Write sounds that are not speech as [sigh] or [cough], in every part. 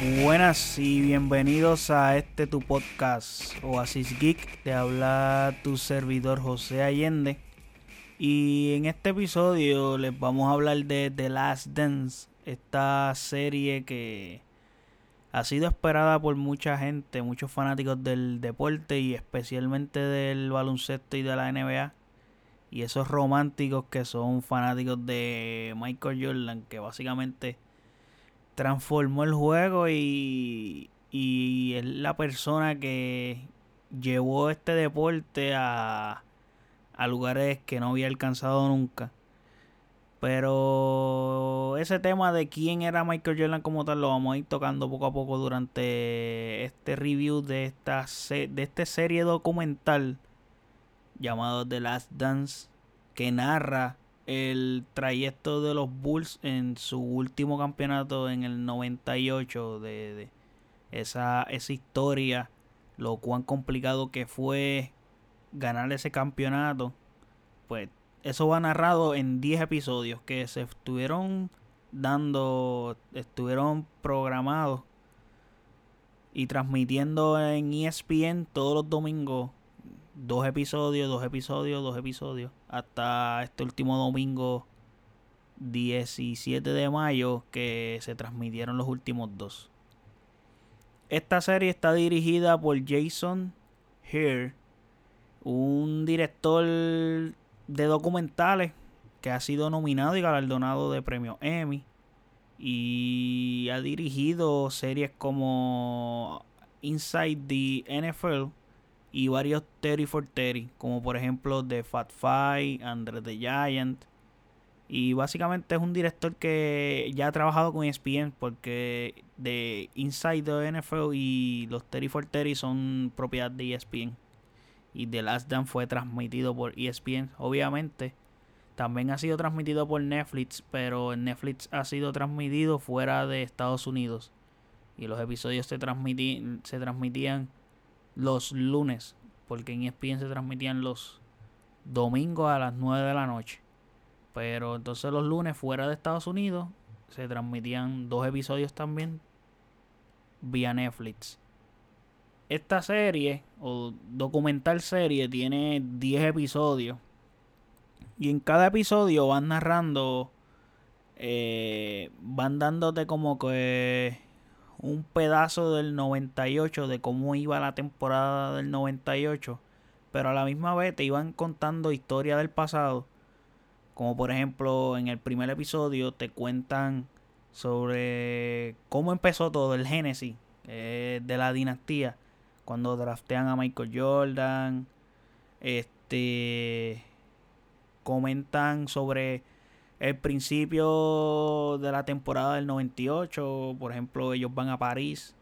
Buenas y bienvenidos a este tu podcast Oasis Geek. Te habla tu servidor José Allende. Y en este episodio les vamos a hablar de The Last Dance, esta serie que ha sido esperada por mucha gente, muchos fanáticos del deporte y especialmente del baloncesto y de la NBA. Y esos románticos que son fanáticos de Michael Jordan, que básicamente transformó el juego y, y es la persona que llevó este deporte a, a lugares que no había alcanzado nunca. Pero ese tema de quién era Michael Jordan como tal lo vamos a ir tocando poco a poco durante este review de esta de esta serie documental llamado The Last Dance que narra el trayecto de los Bulls en su último campeonato en el 98 de, de esa, esa historia, lo cuán complicado que fue ganar ese campeonato, pues eso va narrado en 10 episodios que se estuvieron dando, estuvieron programados y transmitiendo en ESPN todos los domingos dos episodios, dos episodios, dos episodios, hasta este último domingo 17 de mayo que se transmitieron los últimos dos. Esta serie está dirigida por Jason Hare, un director de documentales que ha sido nominado y galardonado de premio Emmy y ha dirigido series como Inside the NFL y varios 30 for 30, como por ejemplo The Fat Five, Andre the Giant. Y básicamente es un director que ya ha trabajado con ESPN porque de Inside the NFL y los 30 for 30 son propiedad de ESPN. Y The Last Dance fue transmitido por ESPN, obviamente. También ha sido transmitido por Netflix, pero Netflix ha sido transmitido fuera de Estados Unidos. Y los episodios se, se transmitían los lunes, porque en ESPN se transmitían los domingos a las 9 de la noche. Pero entonces los lunes fuera de Estados Unidos se transmitían dos episodios también vía Netflix. Esta serie o documental serie tiene 10 episodios y en cada episodio van narrando, eh, van dándote como que un pedazo del 98 de cómo iba la temporada del 98, pero a la misma vez te iban contando historia del pasado, como por ejemplo en el primer episodio te cuentan sobre cómo empezó todo el génesis de la dinastía, cuando draftean a Michael Jordan, este comentan sobre el principio de la temporada del 98, por ejemplo, ellos van a París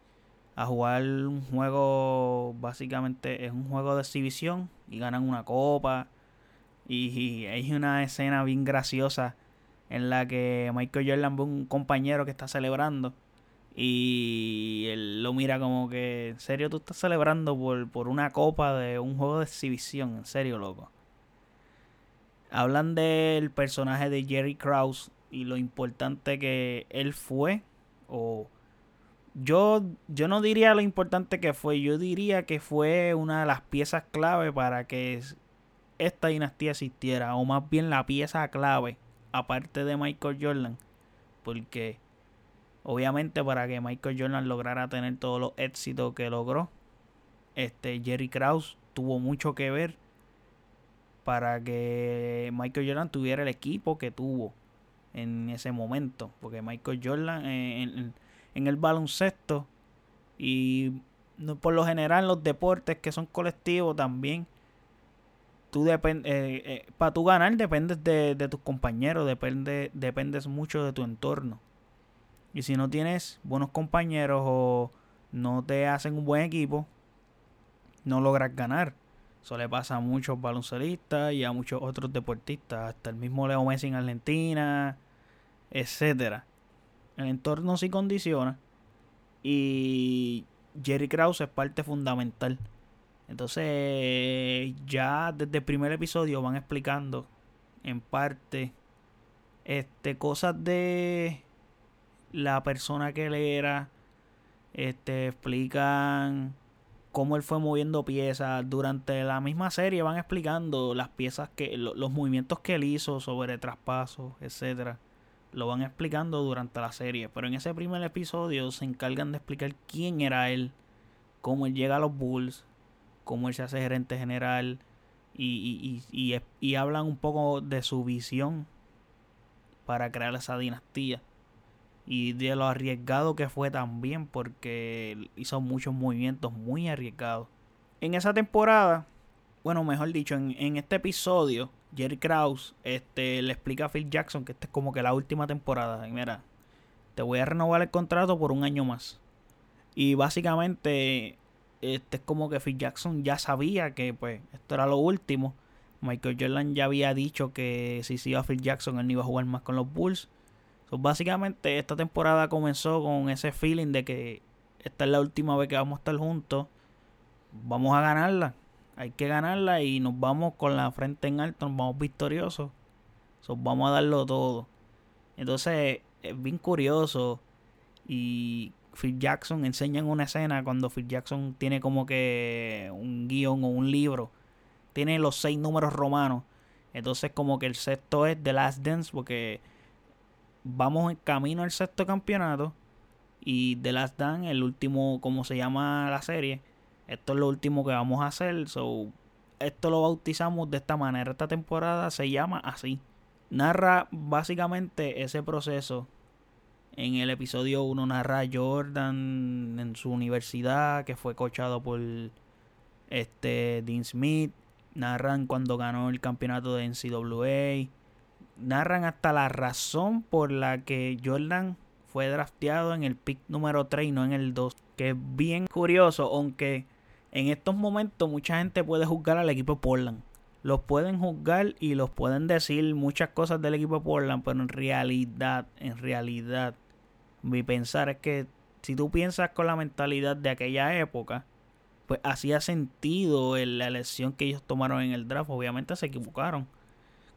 a jugar un juego, básicamente es un juego de exhibición y ganan una copa. Y, hay una escena bien graciosa en la que Michael Jordan ve un compañero que está celebrando y él lo mira como que, en serio, tú estás celebrando por, por una copa de un juego de exhibición, en serio, loco. Hablan del personaje de Jerry Krause y lo importante que él fue. O yo, yo no diría lo importante que fue, yo diría que fue una de las piezas clave para que esta dinastía existiera. O más bien la pieza clave, aparte de Michael Jordan. Porque obviamente para que Michael Jordan lograra tener todos los éxitos que logró, este Jerry Krause tuvo mucho que ver para que Michael Jordan tuviera el equipo que tuvo en ese momento. Porque Michael Jordan eh, en, el baloncesto y por lo general en los deportes que son colectivos también, tú eh, eh, para tú ganar dependes de, de, tus compañeros, depende, dependes mucho de tu entorno. Y si no tienes buenos compañeros o no te hacen un buen equipo, no logras ganar. Eso le pasa a muchos baloncelistas y a muchos otros deportistas, hasta el mismo Leo Messi en Argentina, etcétera. El entorno sí condiciona y Jerry Krause es parte fundamental. Entonces, ya desde el primer episodio van explicando en parte este cosas de la persona que él era, Este, explican cómo él fue moviendo piezas. Durante la misma serie van explicando las piezas que, los movimientos que él hizo sobre traspasos, etcétera. Lo van explicando durante la serie. Pero en ese primer episodio se encargan de explicar quién era él, cómo él llega a los Bulls, cómo él se hace gerente general. Y, y, y, y hablan un poco de su visión para crear esa dinastía y de lo arriesgado que fue también porque hizo muchos movimientos muy arriesgados. En esa temporada, bueno, mejor dicho, en, este episodio, Jerry Krause este, le explica a Phil Jackson que esta es como que la última temporada. Mira, te voy a renovar el contrato por un año más. Y básicamente, este es como que Phil Jackson ya sabía que pues esto era lo último. Michael Jordan ya había dicho que si se iba a Phil Jackson, él no iba a jugar más con los Bulls básicamente esta temporada comenzó con ese feeling de que esta es la última vez que vamos a estar juntos. Vamos a ganarla. Hay que ganarla y nos vamos con la frente en alto, nos vamos victoriosos. vamos a darlo todo. Entonces es bien curioso y Phil Jackson enseña en una escena cuando Phil Jackson tiene como que un guion o un libro. Tiene los seis números romanos. Entonces como que el sexto es The Last Dance porque vamos en camino al sexto campeonato. Y The Last Dance, el último, como se llama la serie, esto es lo último que vamos a hacer. So, esto lo bautizamos de esta manera. Esta temporada se llama así. Narra básicamente ese proceso. En el episodio 1 narra Jordan en su universidad, que fue coachado por este Dean Smith. Narran cuando ganó el campeonato de NCAA narran hasta la razón por la que Jordan fue drafteado en el pick número 3 y no en el 2. Que es bien curioso, aunque en estos momentos mucha gente puede juzgar al equipo Portland. Los pueden juzgar y los pueden decir muchas cosas del equipo de Portland, pero en realidad, en realidad, mi pensar es que si tú piensas con la mentalidad de aquella época, pues hacía sentido la elección que ellos tomaron en el draft. Obviamente se equivocaron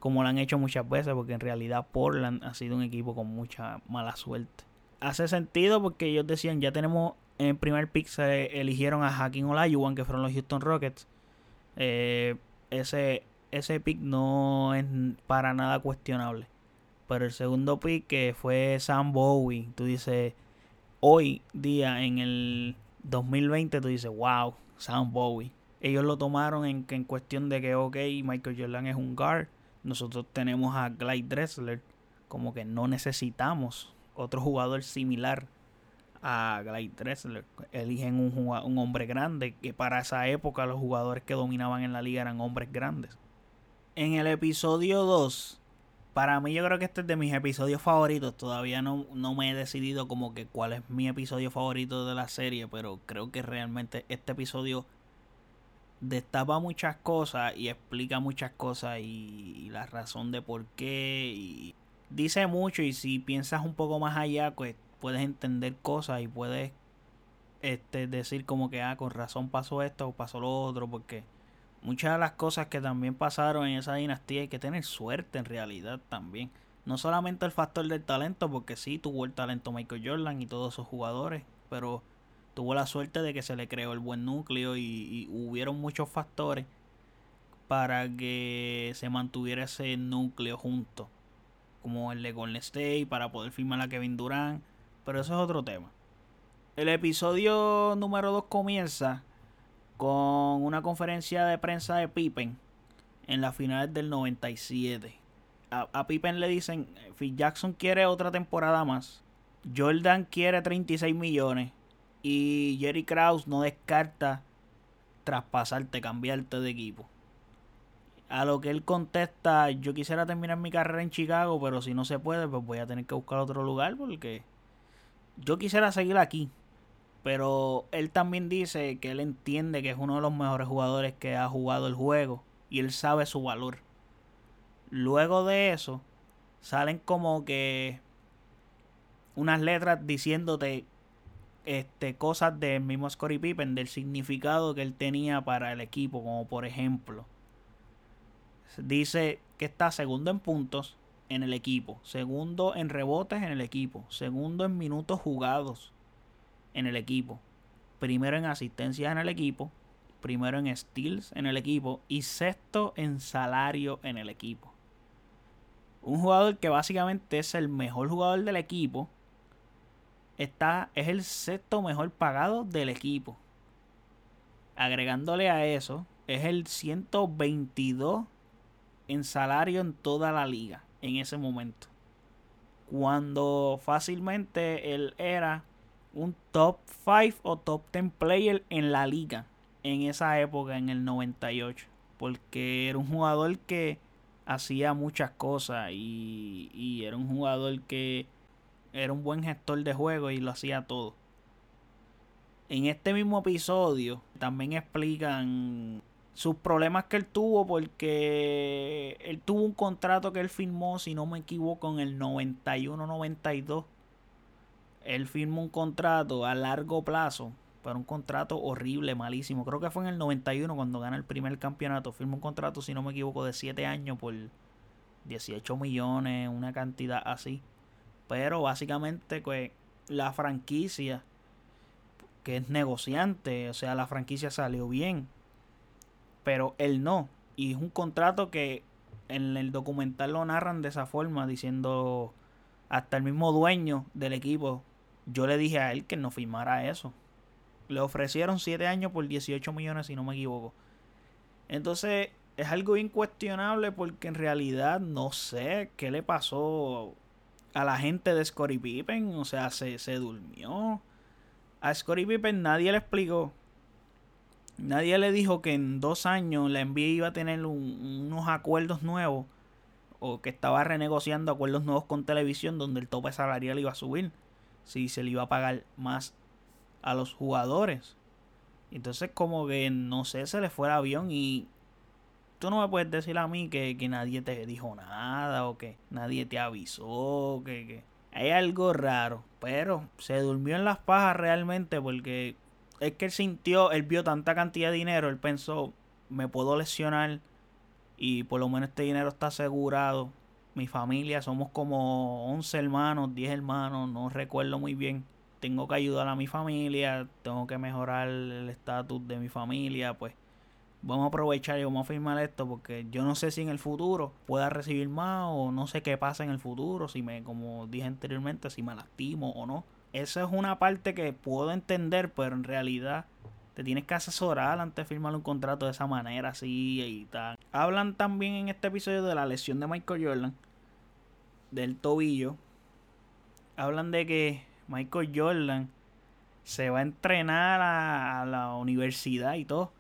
como lo han hecho muchas veces, porque en realidad Portland ha sido un equipo con mucha mala suerte. Hace sentido porque ellos decían, ya tenemos en el primer pick se eligieron a Hakim Olajuwon, que fueron los Houston Rockets. Eh, ese, ese pick no es para nada cuestionable. Pero el segundo pick, que fue Sam Bowie, tú dices, hoy día en el 2020, tú dices, wow, Sam Bowie. Ellos lo tomaron en, en cuestión de que, ok, Michael Jordan es un guard nosotros tenemos a Clyde Dressler, como que no necesitamos otro jugador similar a Clyde Dressler. Eligen un, un hombre grande, que para esa época los jugadores que dominaban en la liga eran hombres grandes. En el episodio 2, para mí yo creo que este es de mis episodios favoritos. Todavía no, no me he decidido como que cuál es mi episodio favorito de la serie, pero creo que realmente este episodio destapa muchas cosas y explica muchas cosas y, la razón de por qué y dice mucho y si piensas un poco más allá pues puedes entender cosas y puedes este decir como que ah con razón pasó esto o pasó lo otro porque muchas de las cosas que también pasaron en esa dinastía hay que tener suerte en realidad también. No solamente el factor del talento porque sí tuvo el talento Michael Jordan y todos esos jugadores pero tuvo la suerte de que se le creó el buen núcleo y, hubieron muchos factores para que se mantuviera ese núcleo junto. Como el de Golden State para poder firmar a Kevin Durant. Pero eso es otro tema. El episodio número 2 comienza con una conferencia de prensa de Pippen en las finales del 97. A, a Pippen le dicen, Phil Jackson quiere otra temporada más. Jordan quiere 36 millones. Y Jerry Krause no descarta traspasarte, cambiarte de equipo. A lo que él contesta, yo quisiera terminar mi carrera en Chicago, pero si no se puede, pues voy a tener que buscar otro lugar porque yo quisiera seguir aquí. Pero él también dice que él entiende que es uno de los mejores jugadores que ha jugado el juego y él sabe su valor. Luego de eso, salen como que unas letras diciéndote este, cosas del mismo Scottie Pippen, del significado que él tenía para el equipo, como por ejemplo, dice que está segundo en puntos en el equipo, segundo en rebotes en el equipo, segundo en minutos jugados, en el equipo. Primero en asistencia en el equipo, primero en steals en el equipo y sexto en salario en el equipo. Un jugador que básicamente es el mejor jugador del equipo. Está, es el sexto mejor pagado del equipo. Agregándole a eso, es el 122 en salario en toda la liga en ese momento. Cuando fácilmente él era un top 5 o top 10 player en la liga en esa época, en el 98. Porque era un jugador que hacía muchas cosas y, y era un jugador que era un buen gestor de juego y lo hacía todo. En este mismo episodio también explican sus problemas que él tuvo porque él tuvo un contrato que él firmó, si no me equivoco, en el 91-92. Él firmó un contrato a largo plazo, pero un contrato horrible, malísimo. Creo que fue en el 91 cuando gana el primer campeonato. Firmó un contrato, si no me equivoco, de 7 años por 18 millones, una cantidad así. Pero básicamente, pues, la franquicia, que es negociante, o sea, la franquicia salió bien pero él no. Y es un contrato que en el documental lo narran de esa forma, diciendo hasta el mismo dueño del equipo. Yo le dije a él que no firmara eso. Le ofrecieron 7 años por 18 millones, si no me equivoco. Entonces, es algo incuestionable porque en realidad no sé qué le pasó a la gente de Scottie Pippen. O sea, se, se durmió. A Scottie Pippen nadie le explicó Nadie le dijo que en dos años la NBA iba a tener unos acuerdos nuevos o que estaba renegociando acuerdos nuevos con televisión donde el tope salarial iba a subir. Si se le iba a pagar más a los jugadores. Entonces como que no sé, se le fue el avión y tú no me puedes decir a mí que, nadie te dijo nada o que nadie te avisó, que, que hay algo raro. Pero se durmió en las pajas realmente porque es que él sintió, él vio tanta cantidad de dinero, él pensó, me puedo lesionar y por lo menos este dinero está asegurado. Mi familia, somos como 11 hermanos, 10 hermanos, no recuerdo muy bien. Tengo que ayudar a mi familia, tengo que mejorar el estatus de mi familia, pues vamos a aprovechar y vamos a firmar esto porque yo no sé si en el futuro pueda recibir más o no sé qué pasa en el futuro, si me, como dije anteriormente, si me lastimo o no. Esa es una parte que puedo entender, pero en realidad te tienes que asesorar antes de firmar un contrato de esa manera, así y tal. Hablan también en este episodio de la lesión de Michael Jordan, del tobillo. Hablan de que Michael Jordan se va a entrenar a, la universidad y todo,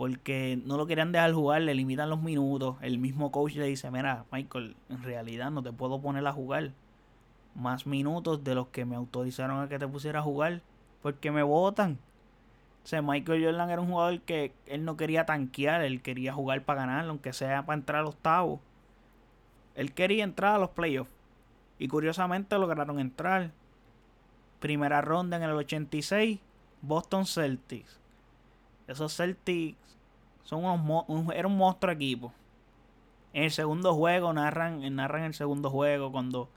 porque no lo querían dejar jugar, le limitan los minutos. El mismo coach le dice, mira, Michael, en realidad no te puedo poner a jugar más minutos de los que me autorizaron a que te pusiera a jugar porque me votan. O sea, Michael Jordan era un jugador que él no quería tanquear, él quería jugar para ganar, aunque sea para entrar al octavo. Él quería entrar a los playoffs. Y curiosamente lograron entrar. Primera ronda en el 86, Boston Celtics. Esos Celtics son unos un, era un monstruo equipo. En el segundo juego, narran, narran el segundo juego cuando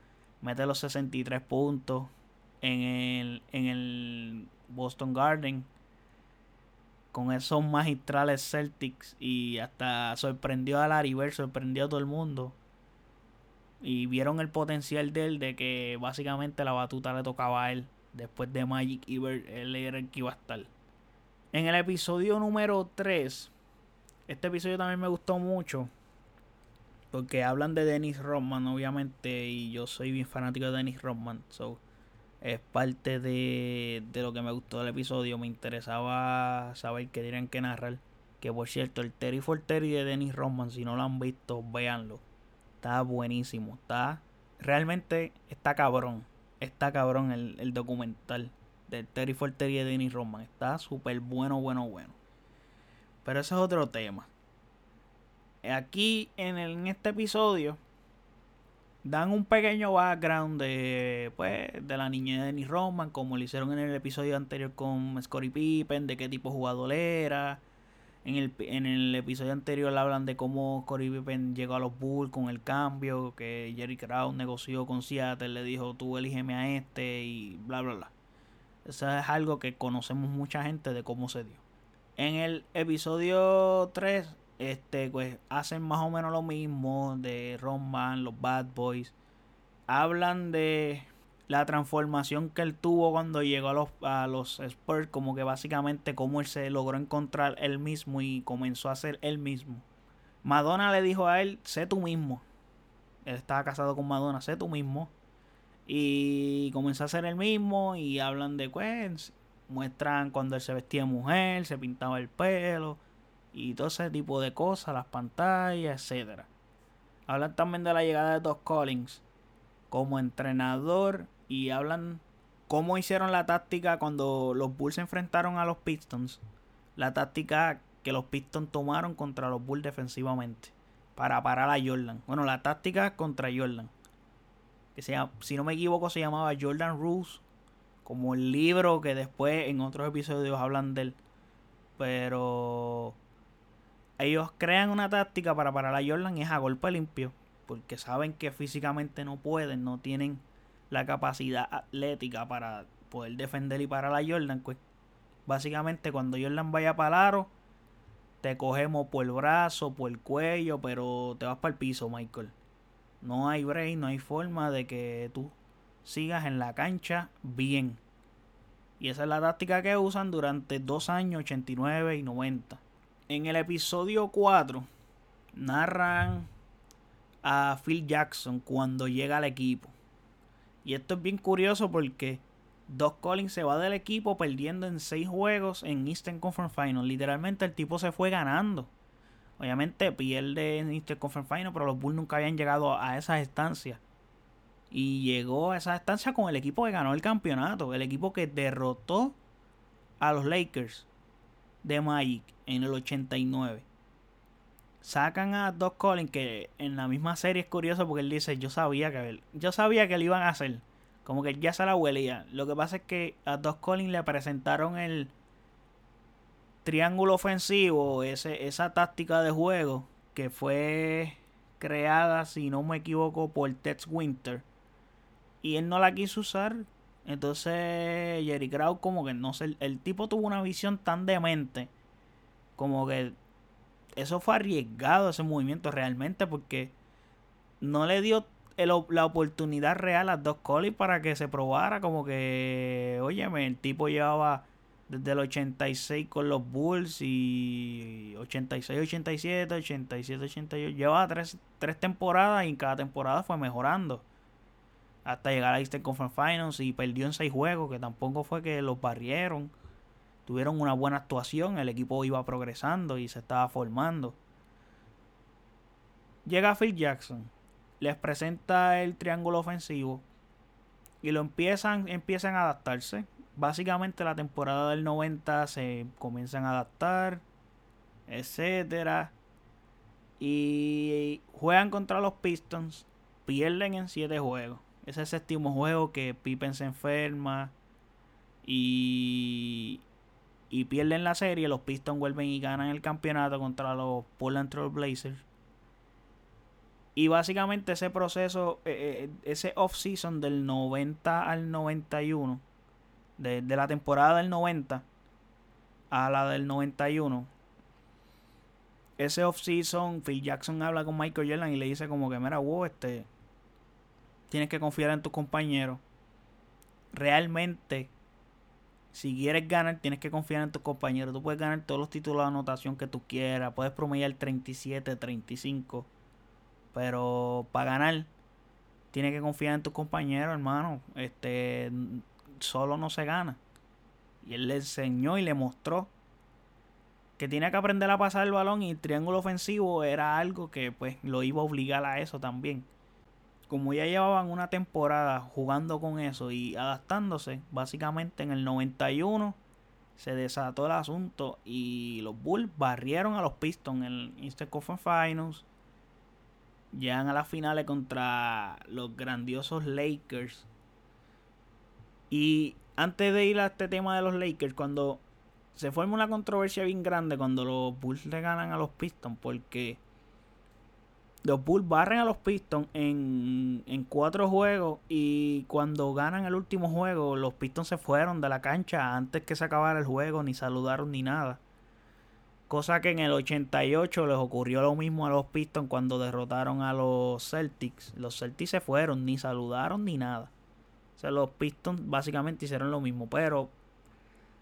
mete los 63 puntos en el, en el Boston Garden con esos magistrales Celtics y hasta sorprendió a Larry Bird, sorprendió a todo el mundo. Y vieron el potencial de él de que básicamente la batuta le tocaba a él. Después de Magic Bird, él era el que iba a estar. En el episodio número 3, este episodio también me gustó mucho porque hablan de Dennis Rodman, obviamente, y yo soy bien fanático de Dennis Rodman. So, es parte de, de lo que me gustó del episodio. Me interesaba saber qué dirán que narrar. Que por cierto, el Terry for Terry de Dennis Rodman, si no lo han visto, véanlo. Está buenísimo. Está. Realmente está cabrón. Está cabrón el, el documental del Terry for Terry de Dennis Rodman. Está súper bueno, bueno, bueno. Pero ese es otro tema. Aquí en, en este episodio dan un pequeño background de, pues, de la niña de Dennis Roman, como lo hicieron en el episodio anterior con Scottie Pippen, de qué tipo jugador era. En el, en el episodio anterior hablan de cómo Scottie Pippen llegó a los Bulls con el cambio, que Jerry Krause negoció con Seattle, le dijo tú elígeme a este y bla bla bla. Eso es algo que conocemos mucha gente de cómo se dio. En el episodio 3, este, pues hacen más o menos lo mismo de Roman, los Bad Boys. Hablan de la transformación que él tuvo cuando llegó a los, a los Spurs, como que básicamente cómo él se logró encontrar él mismo y comenzó a ser él mismo. Madonna le dijo a él, sé tú mismo. Él estaba casado con Madonna, sé tú mismo. Y comenzó a ser el mismo y hablan de pues, muestran cuando él se vestía de mujer, se pintaba el pelo y todo ese tipo de cosas, las pantallas, etcétera. Hablan también de la llegada de Doc Collins como entrenador y hablan cómo hicieron la táctica cuando los Bulls se enfrentaron a los Pistons. La táctica que los Pistons tomaron contra los Bulls defensivamente para parar a Jordan. Bueno, la táctica contra Jordan. Que sea, si no me equivoco se llamaba Jordan Rules. Como el libro que después en otros episodios hablan de él. Pero ellos crean una táctica para parar a Jordan y es a golpe limpio. Porque saben que físicamente no pueden, no tienen la capacidad atlética para poder defender y parar a Jordan. Pues básicamente cuando Jordan vaya para aro, te cogemos por el brazo, por el cuello, pero te vas para el piso, Michael. No hay break, no hay forma de que tú sigas en la cancha bien. Y esa es la táctica que usan durante dos años, 89 y 90. En el episodio 4 narran a Phil Jackson cuando llega al equipo. Y esto es bien curioso porque Doc Collins se va del equipo perdiendo en seis juegos en Eastern Conference Final. Literalmente el tipo se fue ganando. Obviamente pierde en Eastern Conference Final, pero los Bulls nunca habían llegado a esas estancias. Y llegó a esa estancia con el equipo que ganó el campeonato. El equipo que derrotó a los Lakers de Magic en el 89. Sacan a Doc Collins, que en la misma serie es curioso porque él dice, yo sabía que yo sabía que lo iban a hacer. Como que ya se la huelía. Lo que pasa es que a Doc Collins le presentaron el triángulo ofensivo, ese, esa táctica de juego que fue creada, si no me equivoco, por Tex Winter. Y él no la quiso usar. Entonces Jerry Krause como que no sé, el tipo tuvo una visión tan demente. Como que eso fue arriesgado ese movimiento realmente porque no le dio la oportunidad real a Doc Collins para que se probara como que, óyeme, el tipo llevaba desde el 86 con los Bulls y 86, 87, 87, 88. Llevaba tres, tres temporadas y en cada temporada fue mejorando. Hasta llegar a Eastern Conference Finals y perdió en seis juegos, que tampoco fue que los barrieron. Tuvieron una buena actuación, el equipo iba progresando y se estaba formando. Llega Phil Jackson les presenta el triángulo ofensivo y lo empiezan, empiezan a adaptarse. Básicamente la temporada del 90 se comienzan a adaptar, etcétera. Y juegan contra los Pistons, pierden en 7 juegos. Ese séptimo juego que Pippen se enferma y, y pierden la serie. Los Pistons vuelven y ganan el campeonato contra los Portland Trail Blazers y básicamente ese proceso, eh, eh, ese off-season del 90 al 91, de, de la temporada del 90 a la del 91, ese off-season, Phil Jackson habla con Michael Jordan y le dice como que, mira, wow, este, tienes que confiar en tus compañeros. Realmente, si quieres ganar, tienes que confiar en tus compañeros. Tú puedes ganar todos los títulos de anotación que tú quieras. Puedes promediar 37, 35 pero para ganar, tiene que confiar en tus compañeros, hermano. Este, solo no se gana. Y él le enseñó y le mostró que tiene que aprender a pasar el balón y el triángulo ofensivo era algo que pues lo iba a obligar a eso también. Como ya llevaban una temporada jugando con eso y adaptándose, básicamente en el 91 se desató el asunto y los Bulls barrieron a los Pistons en el Eastern Conference Finals llegan a las finales contra los grandiosos Lakers. Y antes de ir a este tema de los Lakers, cuando se forma una controversia bien grande cuando los Bulls le ganan a los Pistons, porque los Bulls barren a los Pistons en, en cuatro juegos y cuando ganan el último juego, los Pistons se fueron de la cancha antes que se acabara el juego, ni saludaron ni nada. Cosa que en el 88 les ocurrió lo mismo a los Pistons cuando derrotaron a los Celtics. Los Celtics se fueron, ni saludaron ni nada. Sea, los Pistons básicamente hicieron lo mismo. Pero,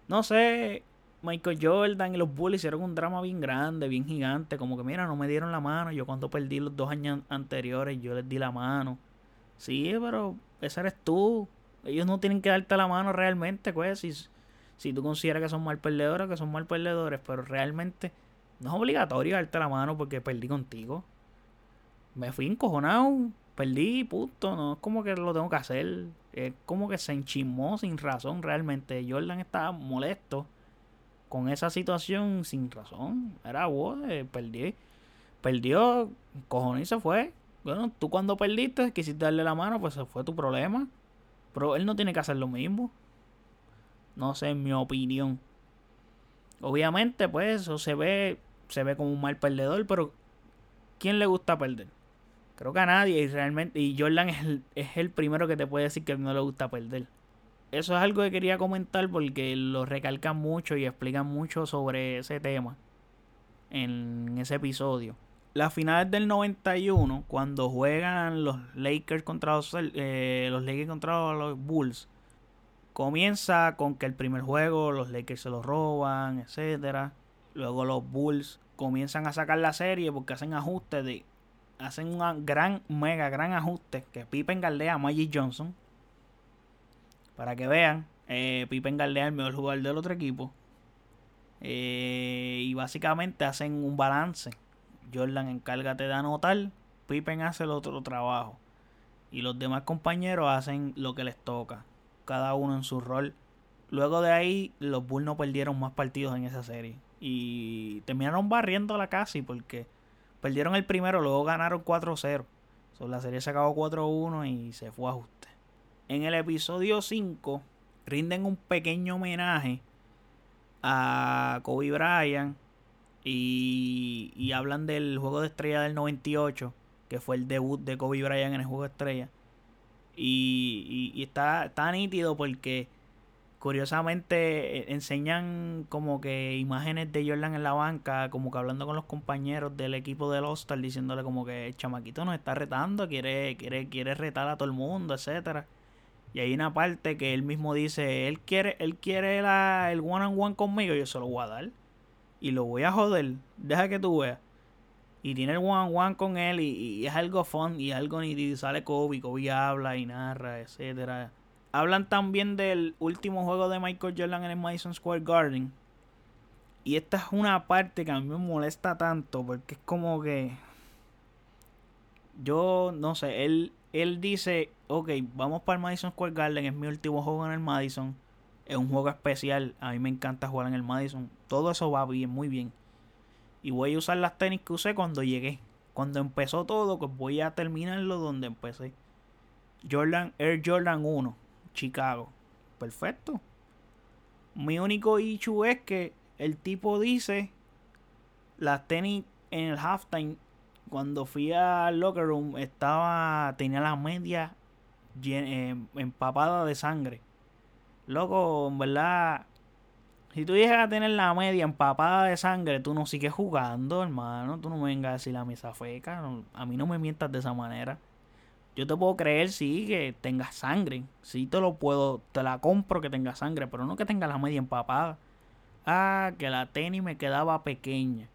no sé, Michael Jordan y los Bulls hicieron un drama bien grande, bien gigante. Como que, mira, no me dieron la mano. Yo cuando perdí los dos años anteriores, yo les di la mano. Sí, pero ese eres tú. Ellos no tienen que darte la mano realmente, pues. Si, si tú consideras que son mal perdedores, que son mal perdedores. Pero realmente no es obligatorio darte la mano porque perdí contigo. Me fui encojonado. Perdí, puto. No es como que lo tengo que hacer. Es como que se enchimó sin razón realmente. Jordan estaba molesto con esa situación sin razón. Era vos, eh, perdí. Perdió, cojones se fue. Bueno, tú cuando perdiste, quisiste darle la mano, pues se fue tu problema. Pero él no tiene que hacer lo mismo. No sé, en mi opinión. Obviamente, pues eso se ve, se ve como un mal perdedor, pero ¿quién le gusta perder? Creo que a nadie y realmente y Jordan es el, es el primero que te puede decir que no le gusta perder eso es algo que quería comentar porque lo recalcan mucho y explican mucho sobre ese tema en ese episodio. Las finales del 91, cuando juegan los Lakers contra los, eh, los Lakers contra los Bulls, comienza con que el primer juego los Lakers se lo roban, etcétera. Luego los Bulls comienzan a sacar la serie porque hacen ajustes de hacen un gran mega gran ajuste que Pippen galdea a Magic Johnson para que vean, eh, Pippen Galdea el mejor jugador del otro equipo. Eh, y básicamente hacen un balance. Jordan encárgate de anotar, Pippen hace el otro trabajo. Y los demás compañeros hacen lo que les toca. Cada uno en su rol. Luego de ahí, los Bulls no perdieron más partidos en esa serie. Y terminaron barriéndola casi porque perdieron el primero, luego ganaron 4-0. la serie se acabó 4-1 y se fue a ajuste. En el episodio 5 rinden un pequeño homenaje a Kobe Bryant y, hablan del juego de estrella del 98, que fue el debut de Kobe Bryant en el juego de estrella. Y, y, está, está nítido porque curiosamente eh, enseñan como que imágenes de Jordan en la banca, como que hablando con los compañeros del equipo del All-Star, diciéndole como que el chamaquito nos está retando, quiere, quiere, quiere retar a todo el mundo, etcétera. Y hay una parte que él mismo dice, él quiere, él quiere la, el one on one conmigo, yo se lo voy a dar. Y lo voy a joder. Deja que tú veas. Y tiene el one on one con él y, es algo fun y algo nítido. Sale Kobe, Kobe habla y narra, etcétera. Hablan también del último juego de Michael Jordan en el Madison Square Garden. Y esta es una parte que a mí me molesta tanto porque es como que... Yo no sé, él él dice, ok, vamos para el Madison Square Garden, es mi último juego en el Madison, es un juego especial, a mí me encanta jugar en el Madison, todo eso va bien, muy bien. Y voy a usar las tenis que usé cuando llegué. Cuando empezó todo, pues voy a terminarlo donde empecé. Jordan, Air Jordan 1, Chicago. Perfecto. Mi único issue es que el tipo dice las tenis en el halftime cuando fui al locker room estaba tenía la media eh, empapada de sangre. Loco, en verdad, si tú llegas a tener la media empapada de sangre, tú no sigues jugando, hermano. Tú no me vengas a decir la mesa feca. a mí no me mientas de esa manera. Yo te puedo creer, sí, que tengas sangre. Sí, te lo puedo, te la compro que tenga sangre, pero no que tenga la media empapada. Ah, que la tenis me quedaba pequeña.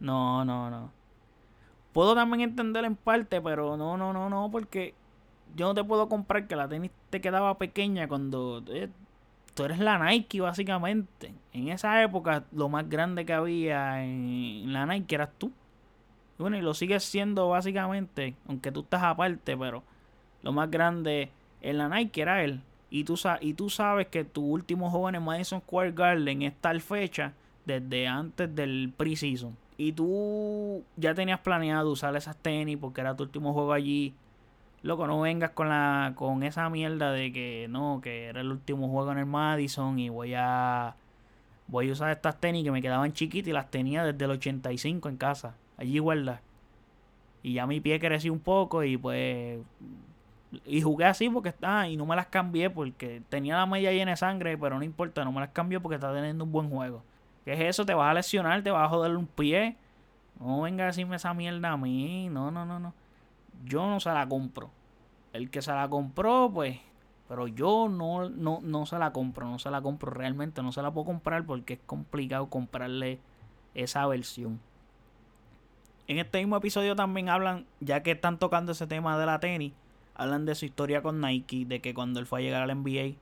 No, no, no. Puedo también entender en parte, pero no, no, no, no, porque yo no te puedo comprar que la tenis te quedaba pequeña cuando eh, tú eres la Nike, básicamente. En esa época, lo más grande que había en la Nike eras tú. Bueno, y lo sigues siendo básicamente, aunque tú estás aparte, pero lo más grande en la Nike era él. Y tú, y tú sabes que tu último juego en Madison Square Garden es tal fecha desde antes del preseason. Y tú ya tenías planeado usar esas tenis porque era tu último juego allí, loco, no vengas con la con esa mierda de que no, que era el último juego en el Madison y voy a voy a usar estas tenis que me quedaban chiquitas y las tenía desde el 85 en casa, allí guarda. Y ya mi pie creció un poco y pues y jugué así porque está y no me las cambié porque tenía la media llena de sangre, pero no importa, no me las cambió porque está teniendo un buen juego. ¿Qué es eso? Te vas a lesionar, te vas a joder un pie. No venga a decirme esa mierda a mí. No, no, no, no. Yo no se la compro. El que se la compró, pues. Pero yo no, no, no se la compro. No se la compro realmente. No se la puedo comprar porque es complicado comprarle esa versión. En este mismo episodio también hablan, ya que están tocando ese tema de la tenis, hablan de su historia con Nike, de que cuando él fue a llegar al NBA,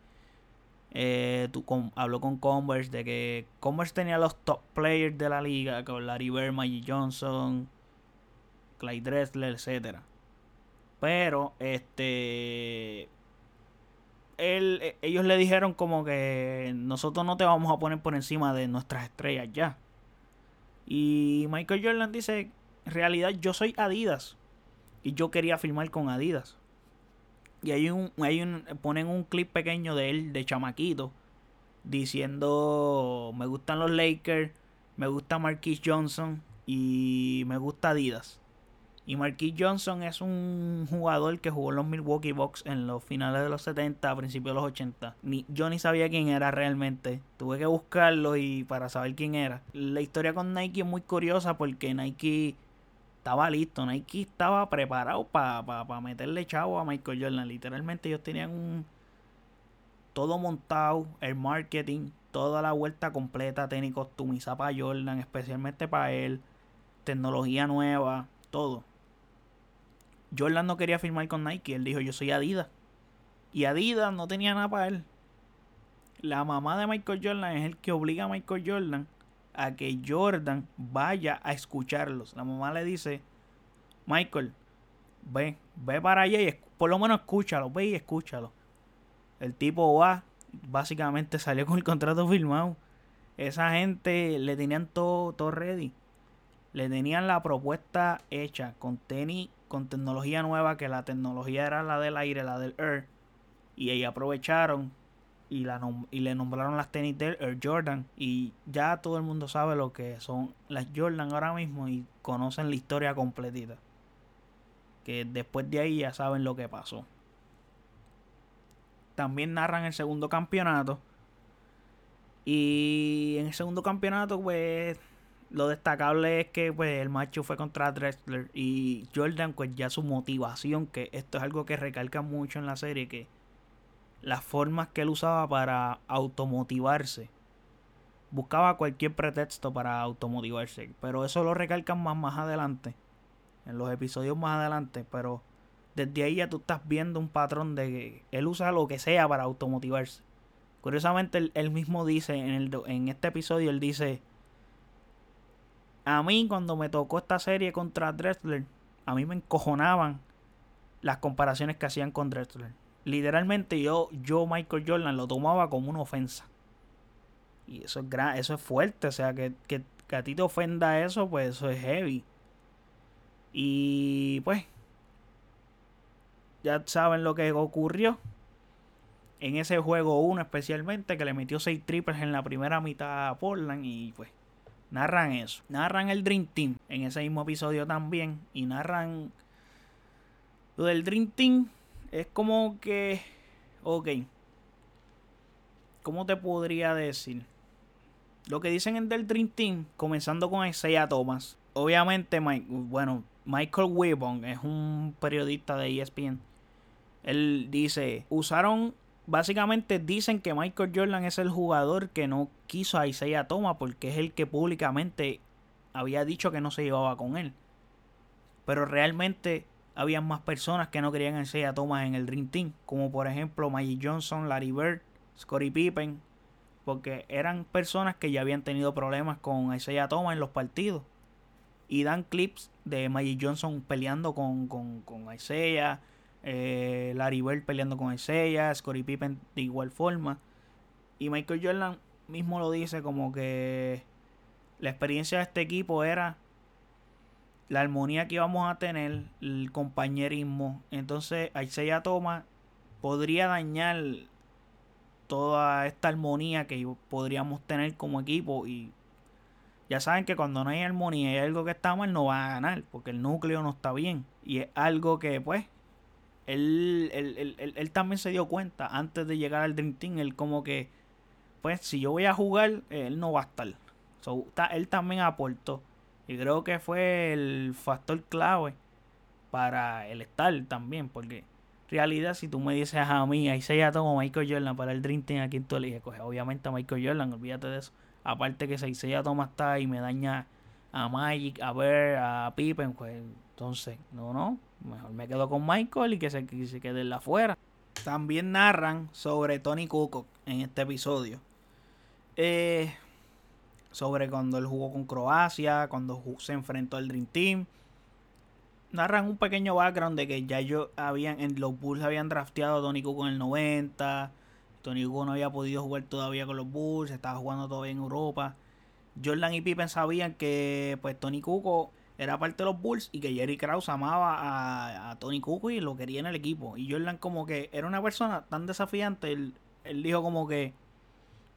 eh, habló con Converse, de que Converse tenía los top players de la liga, con Larry Bird, Magic Johnson, Clyde Dressler, etcétera. Pero, este. Él, e, ellos le dijeron como que nosotros no te vamos a poner por encima de nuestras estrellas ya. Y Michael Jordan dice, en realidad yo soy Adidas. Y yo quería firmar con Adidas. Y hay un, hay un, ponen un clip pequeño de él, de chamaquito, diciendo, me gustan los Lakers, me gusta Marquis Johnson y me gusta Adidas. Y Marquis Johnson es un jugador que jugó en los Milwaukee Bucks en los finales de los 70, a principios de los 80. Ni, yo ni sabía quién era realmente. Tuve que buscarlo y para saber quién era. La historia con Nike es muy curiosa porque Nike estaba listo. Nike estaba preparado para meterle chavo a Michael Jordan. Literalmente ellos tenían un todo montado, el marketing, toda la vuelta completa, tenis customizada para Jordan, especialmente para él, tecnología nueva, todo. Jordan no quería firmar con Nike. Él dijo, yo soy Adidas. Y Adidas no tenía nada para él. La mamá de Michael Jordan es el que obliga a Michael Jordan a que Jordan vaya a escucharlos. La mamá le dice, Michael, ve, ve para allá y por lo menos escúchalo, ve y escúchalo. El tipo va, básicamente salió con el contrato firmado. Esa gente le tenían todo, todo ready. Le tenían la propuesta hecha con tenis con tecnología nueva, que la tecnología era la del aire, la del Air. Y ahí aprovecharon y, la y le nombraron las tenis del Air Jordan. Y ya todo el mundo sabe lo que son las Jordan ahora mismo y conocen la historia completita. Que después de ahí ya saben lo que pasó. También narran el segundo campeonato. Y en el segundo campeonato, pues lo destacable es que pues, el macho fue contra Drexler y Jordan, pues ya su motivación, que esto es algo que recalca mucho en la serie, que las formas que él usaba para automotivarse. Buscaba cualquier pretexto para automotivarse. Pero eso lo recalcan más más adelante. En los episodios más adelante. Pero desde ahí ya tú estás viendo un patrón de que él usa lo que sea para automotivarse. Curiosamente él, mismo dice en, el, en este episodio, él dice a mí cuando me tocó esta serie contra Drexler, a mí me encojonaban las comparaciones que hacían con Drexler. Literalmente yo, yo Michael Jordan lo tomaba como una ofensa. Y eso es, eso es fuerte, o sea, que, que, que a ti te ofenda eso, pues eso es heavy. Y pues, ya saben lo que ocurrió. En ese juego 1 especialmente, que le metió 6 triples en la primera mitad a Portland y pues narran eso. Narran el Dream Team en ese mismo episodio también. Y narran. Lo del Dream Team es como que. Ok. ¿Cómo te podría decir? Lo que dicen en del Dream Team, comenzando con Isaiah Thomas. Obviamente, bueno, Michael Weibon es un periodista de ESPN. Él dice, usaron básicamente dicen que Michael Jordan es el jugador que no quiso a Isaiah Thomas porque es el que públicamente había dicho que no se llevaba con él. Pero realmente había más personas que no querían a Isaiah Thomas en el Dream Team, como por ejemplo Magic Johnson, Larry Bird, Scottie Pippen, porque eran personas que ya habían tenido problemas con Isaiah Thomas en los partidos. Y dan clips de Magic Johnson peleando con, con, con Isaiah, eh, Larry Bird peleando con Isaiah, Scottie Pippen de igual forma. Y Michael Jordan mismo lo dice como que la experiencia de este equipo era la armonía que íbamos a tener, el compañerismo. Entonces Isaiah Thomas podría dañar toda esta armonía que podríamos tener como equipo y ya saben que cuando no hay armonía y hay algo que está mal, no va a ganar, porque el núcleo no está bien. Y es algo que, pues, él, él, también se dio cuenta antes de llegar al Dream Team. Él, como que, pues, si yo voy a jugar, él no va a estar. él también aportó. Y creo que fue el factor clave para el estar también, porque realidad, si tú me dices a mí, ahí se ya como Michael Jordan para el Dream Team, aquí tú eliges, coge obviamente a Michael Jordan, olvídate de eso. Aparte que Isaiah Thomas está y me daña a Magic, a Ver, a Pippen, pues entonces, no, no, mejor me quedo con Michael y que se, que se quede en la afuera. También narran sobre Tony Kukoc en este episodio. Eh, sobre cuando él jugó con Croacia, cuando se enfrentó al Dream Team. Narran un pequeño background de que ya yo habían, en los Bulls habían drafteado a Tony Kukoc en el 90 Tony Hugo no había podido jugar todavía con los Bulls, estaba jugando todavía en Europa. Jordan y Pippen sabían que pues Tony Kukoc era parte de los Bulls y que Jerry Krause amaba a, Tony Kukoc y lo quería en el equipo. Y Jordan como que era una persona tan desafiante, él, él dijo como que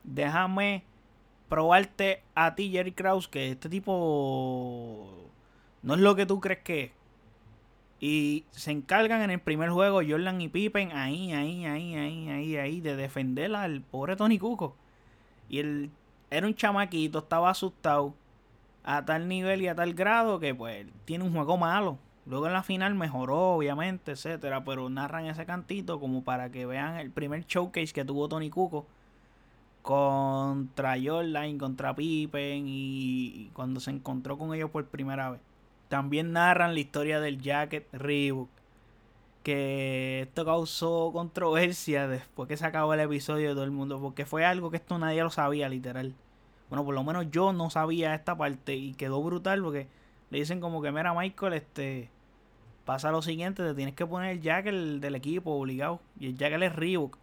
déjame probarte a ti Jerry Krause que este tipo no es lo que tú crees que es. Y se encargan en el primer juego Jordan y Pippen ahí, ahí, ahí, ahí, ahí, ahí, de defender al pobre Tony Cuco. Y él era un chamaquito, estaba asustado a tal nivel y a tal grado que pues tiene un juego malo. Luego en la final mejoró, obviamente, etcétera, pero narran ese cantito como para que vean el primer showcase que tuvo Tony Cuco contra Jordan, contra Pippen y cuando se encontró con ellos por primera vez. También narran la historia del jacket Reebok. Que esto causó controversia después que se acabó el episodio de todo el mundo. Porque fue algo que esto nadie lo sabía, literal. Bueno, por lo menos yo no sabía esta parte. Y quedó brutal porque le dicen como que, mira Michael, este... Pasa lo siguiente, te tienes que poner el jacket del equipo obligado. Y el jacket es Reebok.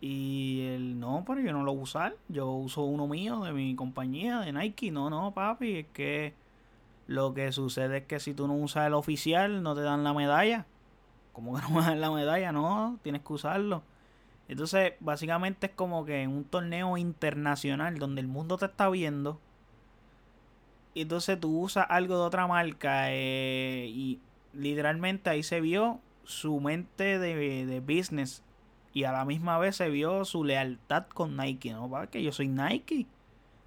Y él, no, pero yo no lo voy a usar. Yo uso uno mío de mi compañía, de Nike. No, no, papi, es que lo que sucede es que si tú no usas el oficial, no te dan la medalla. ¿Cómo que no me dan la medalla? No, tienes que usarlo. Entonces, básicamente es como que en un torneo internacional donde el mundo te está viendo. Y entonces tú usas algo de otra marca. Eh, y literalmente ahí se vio su mente de, de, business. Y a la misma vez se vio su lealtad con Nike. ¿no? Que yo soy Nike.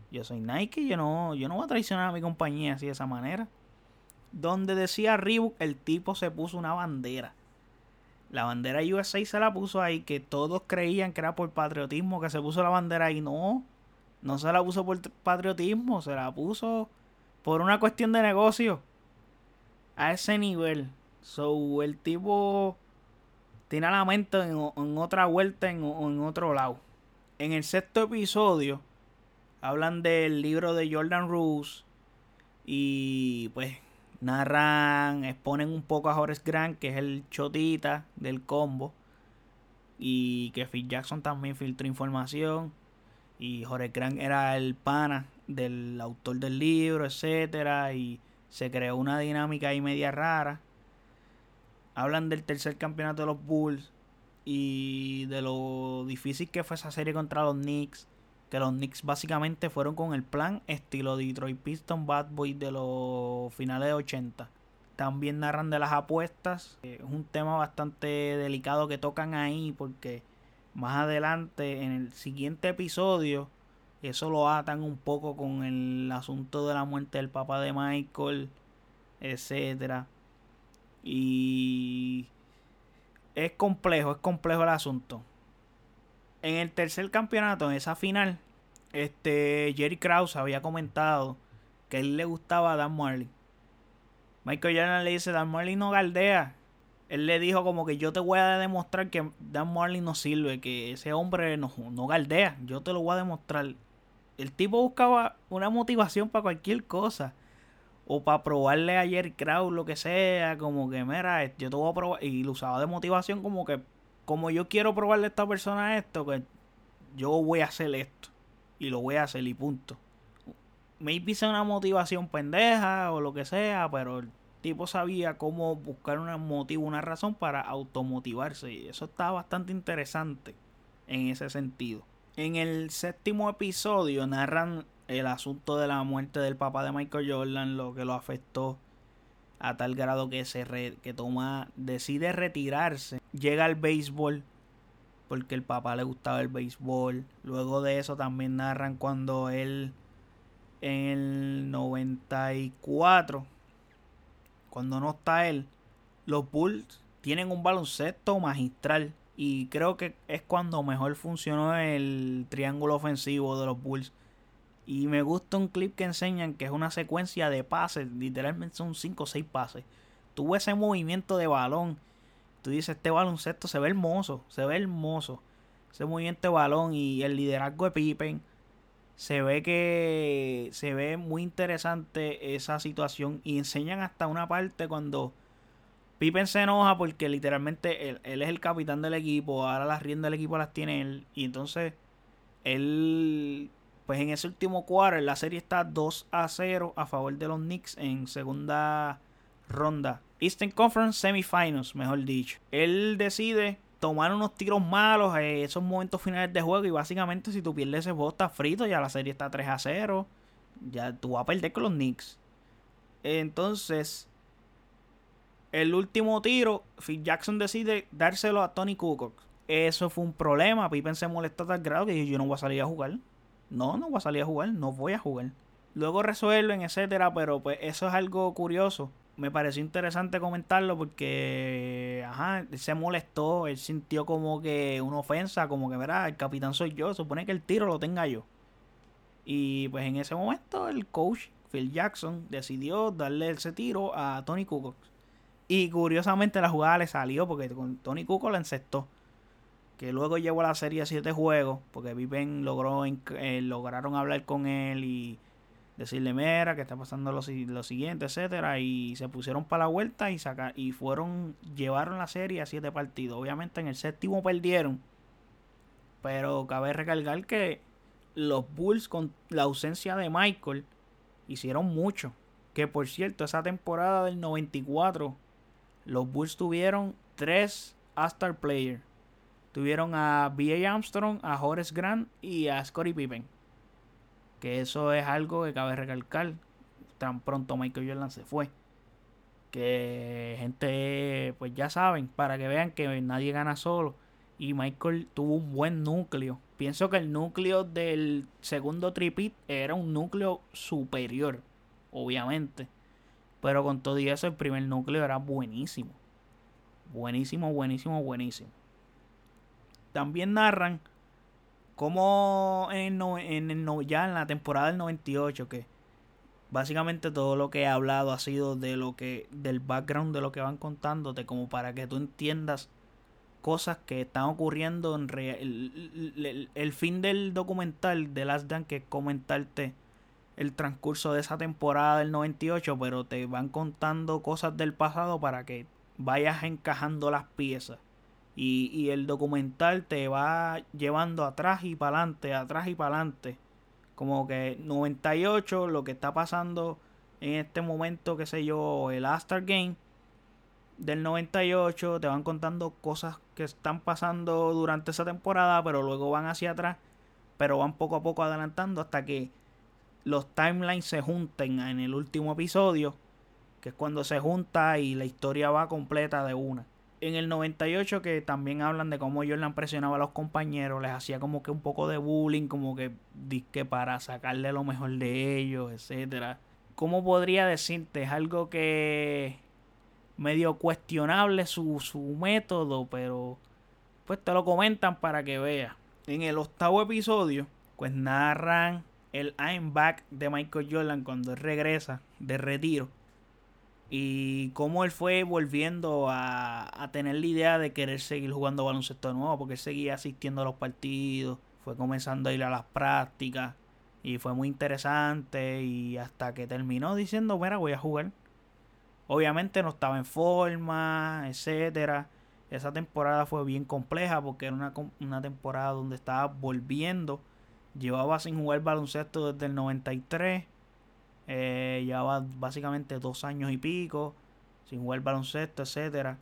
Yo soy Nike, yo no, yo no voy a traicionar a mi compañía así de esa manera. Donde decía Reebok, el tipo se puso una bandera. La bandera USA se la puso ahí, que todos creían que era por patriotismo que se puso la bandera ahí. No, no se la puso por patriotismo, se la puso por una cuestión de negocio. A ese nivel. So, el tipo tiene la mente en, otra vuelta, en, en otro lado. En el sexto episodio, hablan del libro de Jordan Roos y pues narran, exponen un poco a Horace Grant, que es el chotita del combo, y que Phil Jackson también filtró información, y Horace Grant era el pana del autor del libro, etcétera, y se creó una dinámica ahí media rara. Hablan del tercer campeonato de los Bulls y de lo difícil que fue esa serie contra los Knicks que los Knicks básicamente fueron con el plan estilo Detroit Pistons Bad Boy de los finales de 80. También narran de las apuestas. Es un tema bastante delicado que tocan ahí porque más adelante en el siguiente episodio eso lo atan un poco con el asunto de la muerte del papá de Michael, etcétera. Y es complejo, es complejo el asunto en el tercer campeonato, en esa final, este Jerry Krause había comentado que a él le gustaba a Dan Marley. Michael Jordan le dice, Dan Marley no galdea. Él le dijo como que yo te voy a demostrar que Dan Marley no sirve, que ese hombre no, no galdea. Yo te lo voy a demostrar. El tipo buscaba una motivación para cualquier cosa. O para probarle a Jerry Krause lo que sea. Como que, mira, yo te voy a probar. Y lo usaba de motivación como que como yo quiero probarle a esta persona esto, pues yo voy a hacer esto. Y lo voy a hacer y punto. Maybe sea una motivación pendeja o lo que sea, pero el tipo sabía cómo buscar un motivo, una razón para automotivarse. Y eso está bastante interesante en ese sentido. En el séptimo episodio narran el asunto de la muerte del papá de Michael Jordan, lo que lo afectó a tal grado que se que toma decide retirarse, llega al béisbol porque el papá le gustaba el béisbol. Luego de eso también narran cuando él en el 94 cuando no está él, los Bulls tienen un baloncesto magistral y creo que es cuando mejor funcionó el triángulo ofensivo de los Bulls. Y me gusta un clip que enseñan que es una secuencia de pases, literalmente son 5 o 6 pases. Tuvo ese movimiento de balón. Tú dices, este baloncesto se ve hermoso, se ve hermoso. Ese movimiento de balón y el liderazgo de Pippen. Se ve que se ve muy interesante esa situación. Y enseñan hasta una parte cuando Pippen se enoja porque literalmente él, él es el capitán del equipo. Ahora las riendas del equipo las tiene él. Y entonces él pues en ese último quarter la serie está 2 a 0 a favor de los Knicks en segunda ronda. Eastern Conference Semifinals, mejor dicho. Él decide tomar unos tiros malos en esos momentos finales de juego y básicamente si tú pierdes ese juego está frito, ya la serie está 3 a 0. Ya tú vas a perder con los Knicks. Entonces, el último tiro, Phil Jackson decide dárselo a Tony Kukoc. Eso fue un problema. Pippen se molestó tal grado que yo no voy a salir a jugar. No, no voy a salir a jugar, no voy a jugar. Luego resuelven, etcétera, pero pues eso es algo curioso. Me pareció interesante comentarlo porque, ajá, él se molestó, él sintió como que una ofensa, como que, verá, el capitán soy yo, supone que el tiro lo tenga yo. Y pues en ese momento el coach Phil Jackson decidió darle ese tiro a Tony Kukoc. Y curiosamente la jugada le salió porque Tony Kukoc la encestó que luego llevó a la serie a siete juegos, porque Viven logró, eh, lograron hablar con él y decirle, mira, que está pasando lo, siguiente, etcétera, y se pusieron para la vuelta y sacar, y fueron, llevaron la serie a siete partidos. Obviamente en el séptimo perdieron, pero cabe recalcar que los Bulls con la ausencia de Michael hicieron mucho. Que por cierto, esa temporada del 94, los Bulls tuvieron tres All-Star Players Tuvieron a B.A. Armstrong, a Horace Grant y a Scottie Pippen. Que eso es algo que cabe recalcar. Tan pronto Michael Jordan se fue. Que gente, pues ya saben, para que vean que nadie gana solo. Y Michael tuvo un buen núcleo. Pienso que el núcleo del segundo tripit era un núcleo superior, obviamente. Pero con todo eso, el primer núcleo era buenísimo. Buenísimo, buenísimo, buenísimo. También narran cómo en, en ya en la temporada del 98 que básicamente todo lo que he hablado ha sido de lo que del background de lo que van contándote como para que tú entiendas cosas que están ocurriendo en el, el, fin del documental de Last Dance que es comentarte el transcurso de esa temporada del 98 pero te van contando cosas del pasado para que vayas encajando las piezas y, el documental te va llevando atrás y para adelante, atrás y para adelante. Como que 98, lo que está pasando en este momento, qué sé yo, el Astar Game del 98, te van contando cosas que están pasando durante esa temporada, pero luego van hacia atrás, pero van poco a poco adelantando hasta que los timelines se junten en el último episodio, que es cuando se junta y la historia va completa de una en el 98 que también hablan de cómo Jordan presionaba a los compañeros, les hacía como que un poco de bullying, como que, que para sacarle lo mejor de ellos, etcétera. ¿Cómo podría decirte? Es algo que medio cuestionable su, su método, pero pues te lo comentan para que veas. En el octavo episodio, pues narran el I'm back de Michael Jordan cuando él regresa de retiro y cómo él fue volviendo a, a, tener la idea de querer seguir jugando baloncesto de nuevo, porque él seguía asistiendo a los partidos, fue comenzando a ir a las prácticas y fue muy interesante y hasta que terminó diciendo, mira, voy a jugar. Obviamente no estaba en forma, etcétera. Esa temporada fue bien compleja porque era una, una temporada donde estaba volviendo. Llevaba sin jugar baloncesto desde el 93 eh, llevaba básicamente dos años y pico sin jugar baloncesto, etcétera.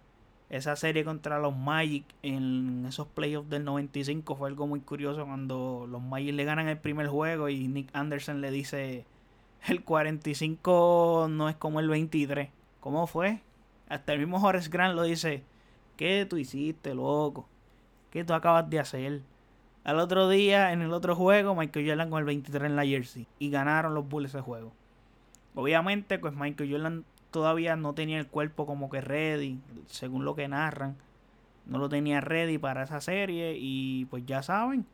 esa serie contra los Magic en esos playoffs del 95 fue algo muy curioso cuando los Magic le ganan el primer juego y Nick Anderson le dice el 45 no es como el 23. ¿Cómo fue? Hasta el mismo Horace Grant lo dice, ¿qué tú hiciste, loco? ¿Qué tú acabas de hacer? Al otro día, en el otro juego, Michael Jordan con el 23 en la jersey y ganaron los Bulls ese juego. Obviamente, pues Michael Jordan todavía no tenía el cuerpo como que ready, según lo que narran. No lo tenía ready para esa serie y pues ya saben,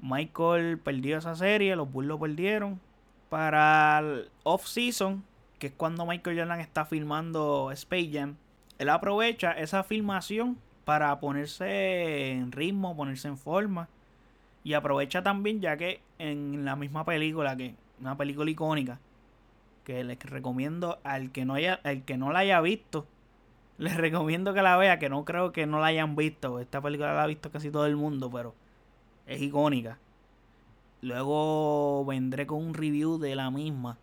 Michael perdió esa serie, los Bulls lo perdieron. Para el off-season, que es cuando Michael Jordan está filmando Space Jam, él aprovecha esa filmación para ponerse en ritmo, ponerse en forma. Y aprovecha también ya que en la misma película, que una película icónica, que les recomiendo al que no haya, al que no la haya visto, [laughs] les recomiendo que la vea, que no creo que no la hayan visto. Esta película la ha visto casi todo el mundo, pero es icónica. Luego vendré con un review de la misma,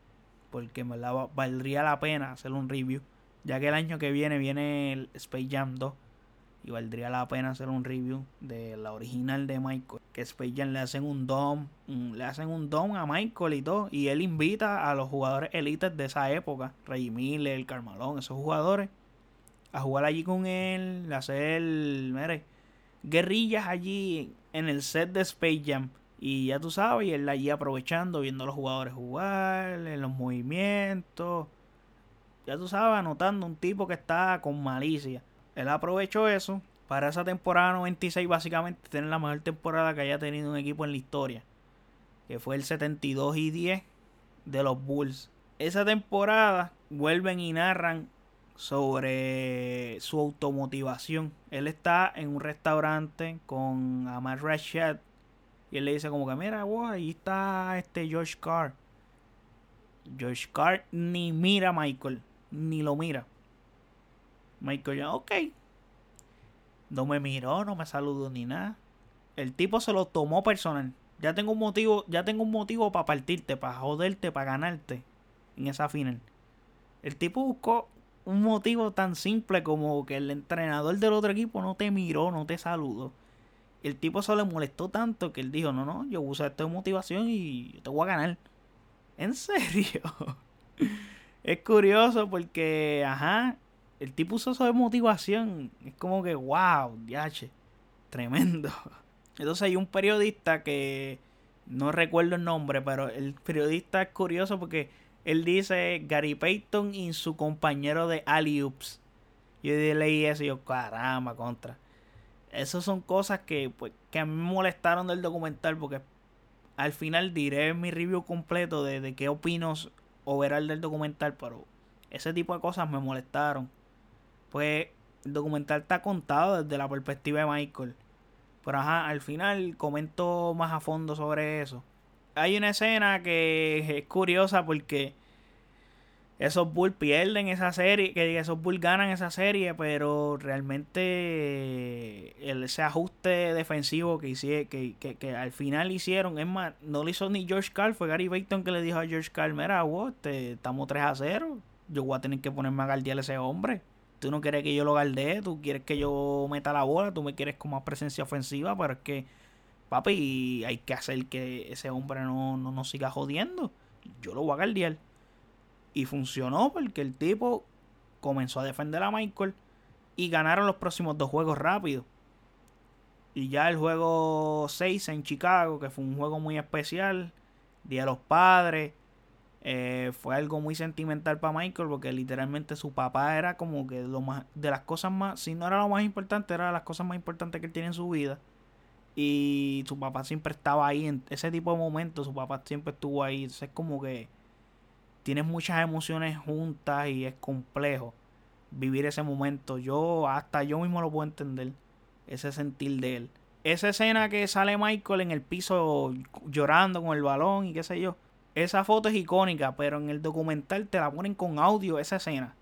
porque me la valdría la pena hacer un review, ya que el año que viene viene el Space Jam 2 y valdría la pena hacer un review de la original de Michael. Que Space Jam le hacen un dom, le hacen un dom a Michael y todo. Y él invita a los jugadores élites de esa época, Ray Miller, Carmalón, esos jugadores, a jugar allí con él, hacer, mire, guerrillas allí en el set de Space Jam. Y ya tú sabes, y él allí aprovechando, viendo a los jugadores jugar, en los movimientos. Ya tú sabes, anotando un tipo que está con malicia. Él aprovechó eso para esa temporada 96 básicamente tener la mejor temporada que haya tenido un equipo en la historia. Que fue el 72 y 10 de los Bulls. Esa temporada vuelven y narran sobre su automotivación. Él está en un restaurante con Amar Rashad y él le dice como que mira, wow, ahí está este George Carr. George Carr ni mira a Michael, ni lo mira. Michael ya, ok. No me miró, no me saludó ni nada. El tipo se lo tomó personal. Ya tengo un motivo, ya tengo un motivo para partirte, para joderte, para ganarte en esa final. El tipo buscó un motivo tan simple como que el entrenador del otro equipo no te miró, no te saludó. El tipo se le molestó tanto que él dijo, no, no, yo uso esto de motivación y te voy a ganar. ¿En serio? [laughs] es curioso porque, ajá, el tipo usó eso de motivación. Es como que, wow, yache, tremendo. [laughs] Entonces hay un periodista que no recuerdo el nombre, pero el periodista es curioso porque él dice Gary Payton y su compañero de Aliups. Yo leí eso y yo, caramba, contra. Esas son cosas que, pues, que a mí me molestaron del documental porque al final diré mi review completo de, de qué opino overall del documental, pero ese tipo de cosas me molestaron. Pues el documental está contado desde la perspectiva de Michael. Pero ajá, al final comento más a fondo sobre eso. Hay una escena que es curiosa porque esos Bulls pierden esa serie, que esos Bulls ganan esa serie, pero realmente ese ajuste defensivo que, hice, que, que, al final hicieron, es más, no lo hizo ni George Carl, fue Gary Payton que le dijo a George Carl, mira, wow, este, estamos 3 a 0, yo voy a tener que ponerme a guardiar a ese hombre. Tú no quieres que yo lo galdee, tú quieres que yo meta la bola, tú me quieres con más presencia ofensiva, pero es que, papi, hay que hacer que ese hombre no, no nos siga jodiendo. Yo lo voy a guardiar. Y funcionó porque el tipo comenzó a defender a Michael y ganaron los próximos dos juegos rápido. Y ya el juego 6 en Chicago, que fue un juego muy especial, Día de los Padres, eh, fue algo muy sentimental para Michael porque literalmente su papá era como que lo más de las cosas más, si no era lo más importante, era de las cosas más importantes que él tiene en su vida. Y su papá siempre estaba ahí en ese tipo de momentos, su papá siempre estuvo ahí. Entonces es como que tienes muchas emociones juntas y es complejo vivir ese momento. Yo hasta yo mismo lo puedo entender, ese sentir de él. Esa escena que sale Michael en el piso llorando con el balón y qué sé yo esa foto es icónica, pero en el documental te la ponen con audio esa escena.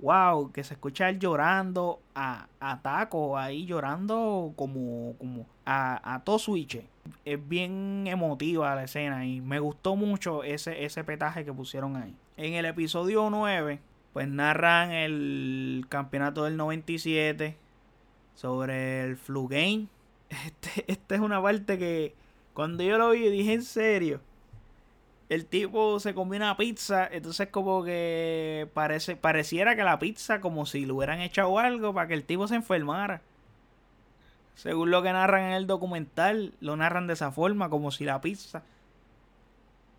Wow, que se escucha él llorando a, a taco, ahí llorando como, como a, a todo switch. Es bien emotiva la escena y me gustó mucho ese, ese petaje que pusieron ahí. En el episodio 9, pues narran el campeonato del 97 sobre el flu game. [laughs] Este, esta es una parte que cuando yo lo vi dije en serio. El tipo se comió una pizza, entonces como que parece, pareciera que la pizza como si le hubieran echado algo para que el tipo se enfermara. Según lo que narran en el documental, lo narran de esa forma, como si la pizza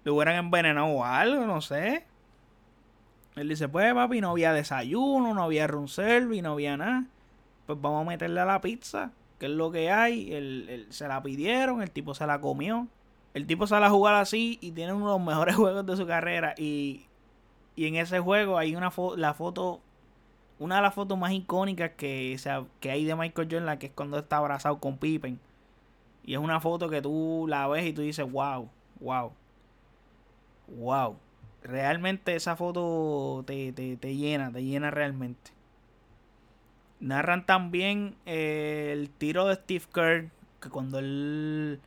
le hubieran envenenado o algo, no sé. Él dice, pues papi, no había desayuno, no había room service, no había nada. Pues vamos a meterle a la pizza, que es lo que hay. Él, se la pidieron, el tipo se la comió. El tipo sale a jugar así y tiene uno de los mejores [laughs] juegos de su carrera. Y, y en ese juego hay una la foto una de las fotos más icónicas que, sea, que hay de Michael Jordan, que es cuando está abrazado con Pippen. Y es una foto que tú la ves y tú dices, wow, wow, wow. Realmente esa foto te, te, llena, te llena realmente. Narran también eh, el tiro de Steve Kerr, que cuando él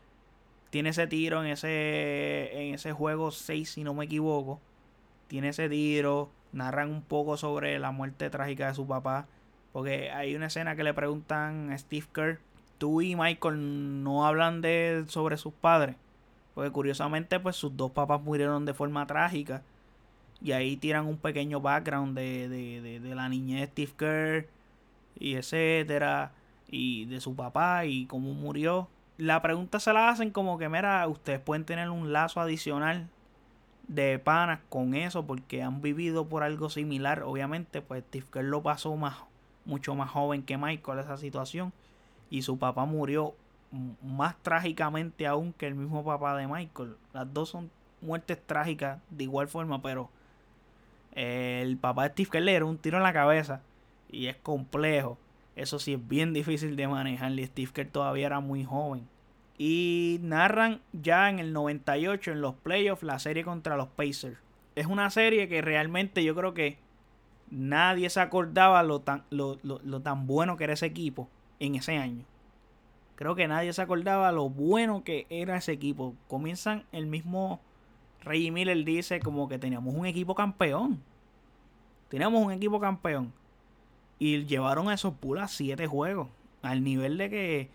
tiene ese tiro en ese, en ese juego 6, si no me equivoco, tiene ese tiro narran un poco sobre la muerte trágica de su papá. Porque hay una escena que le preguntan a Steve Kerr, tú y Michael no hablan de sobre sus padres. Porque curiosamente pues sus dos papás murieron de forma trágica. Y ahí tiran un pequeño background de, de, de, la niñez de Steve Kerr y etcétera. Y de su papá y cómo murió. La pregunta se la hacen como que, mira, ustedes pueden tener un lazo adicional de panas con eso porque han vivido por algo similar. Obviamente, pues Steve Kerr lo pasó más, mucho más joven que Michael esa situación. Y su papá murió más trágicamente aún que el mismo papá de Michael. Las dos son muertes trágicas de igual forma, pero el papá de Steve Kerr le era un tiro en la cabeza y es complejo. Eso sí es bien difícil de manejar. Y Steve Kerr todavía era muy joven. Y narran ya en el 98 en los playoffs la serie contra los Pacers. Es una serie que realmente yo creo que nadie se acordaba lo tan, lo, tan bueno que era ese equipo en ese año. Creo que nadie se acordaba lo bueno que era ese equipo. Comienzan el mismo Reggie Miller dice como que teníamos un equipo campeón. Teníamos un equipo campeón. Y llevaron a esos pulas siete juegos. Al nivel de que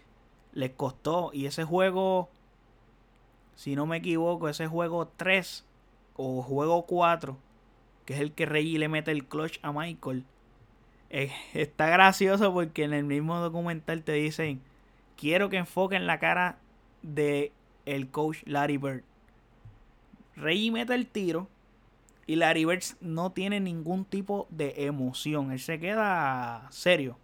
les costó. Y ese juego, si no me equivoco, ese juego 3 o juego 4, que es el que Reggie le mete el clutch a Michael, eh, [laughs] está gracioso porque en el mismo documental te dicen, quiero que enfoquen la cara de el coach Larry Bird. Reggie mete el tiro y Larry Bird no tiene ningún tipo de emoción. Él se queda serio.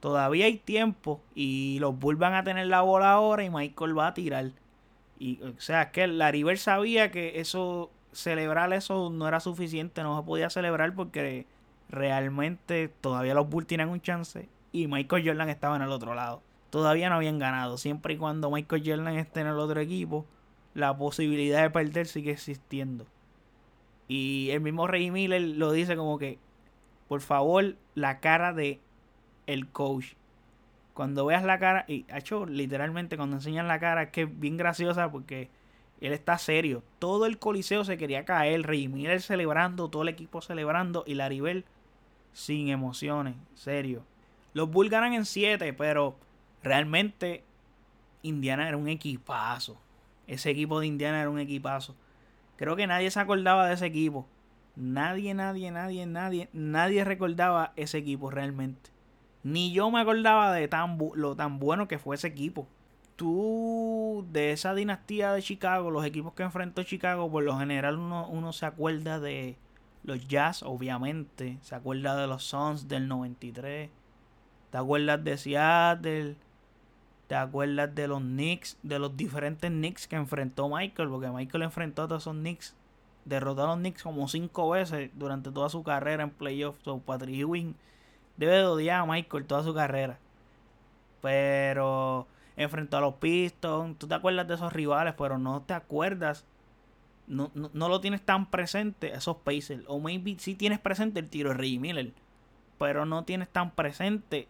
Todavía hay tiempo y los Bulls van a tener la bola ahora y Michael va a tirar. Y, o sea, que la River sabía que eso, celebrar eso no era suficiente, no se podía celebrar porque realmente todavía los Bulls tienen un chance y Michael Jordan estaba en el otro lado. Todavía no habían ganado. Siempre y cuando Michael Jordan esté en el otro equipo, la posibilidad de perder sigue existiendo. Y el mismo Rey Miller lo dice como que, por favor, la cara de el coach. Cuando veas la cara, y hecho literalmente cuando enseñan la cara, es que es bien graciosa porque él está serio. Todo el coliseo se quería caer, Rey Miller celebrando, todo el equipo celebrando y Laribel sin emociones, serio. Los Bulls ganan en 7, pero realmente Indiana era un equipazo. Ese equipo de Indiana era un equipazo. Creo que nadie se acordaba de ese equipo. Nadie, nadie, nadie, nadie, nadie recordaba ese equipo realmente. Ni yo me acordaba de tan lo tan bueno que fue ese equipo. Tú, de esa dinastía de Chicago, los equipos que enfrentó Chicago, por lo general uno, uno se acuerda de los Jazz, obviamente. Se acuerda de los Suns del 93. Te acuerdas de Seattle. Te acuerdas de los Knicks, de los diferentes Knicks que enfrentó Michael, porque Michael enfrentó a todos esos Knicks. Derrotó a los Knicks como cinco veces durante toda su carrera en playoffs. So, Patrick Ewing debe de odiar a Michael toda su carrera. Pero enfrentó a los Pistons. Tú te acuerdas de esos rivales, pero no te acuerdas. No, no, lo tienes tan presente esos Pacers. O maybe sí tienes presente el tiro de Reggie Miller. Pero no tienes tan presente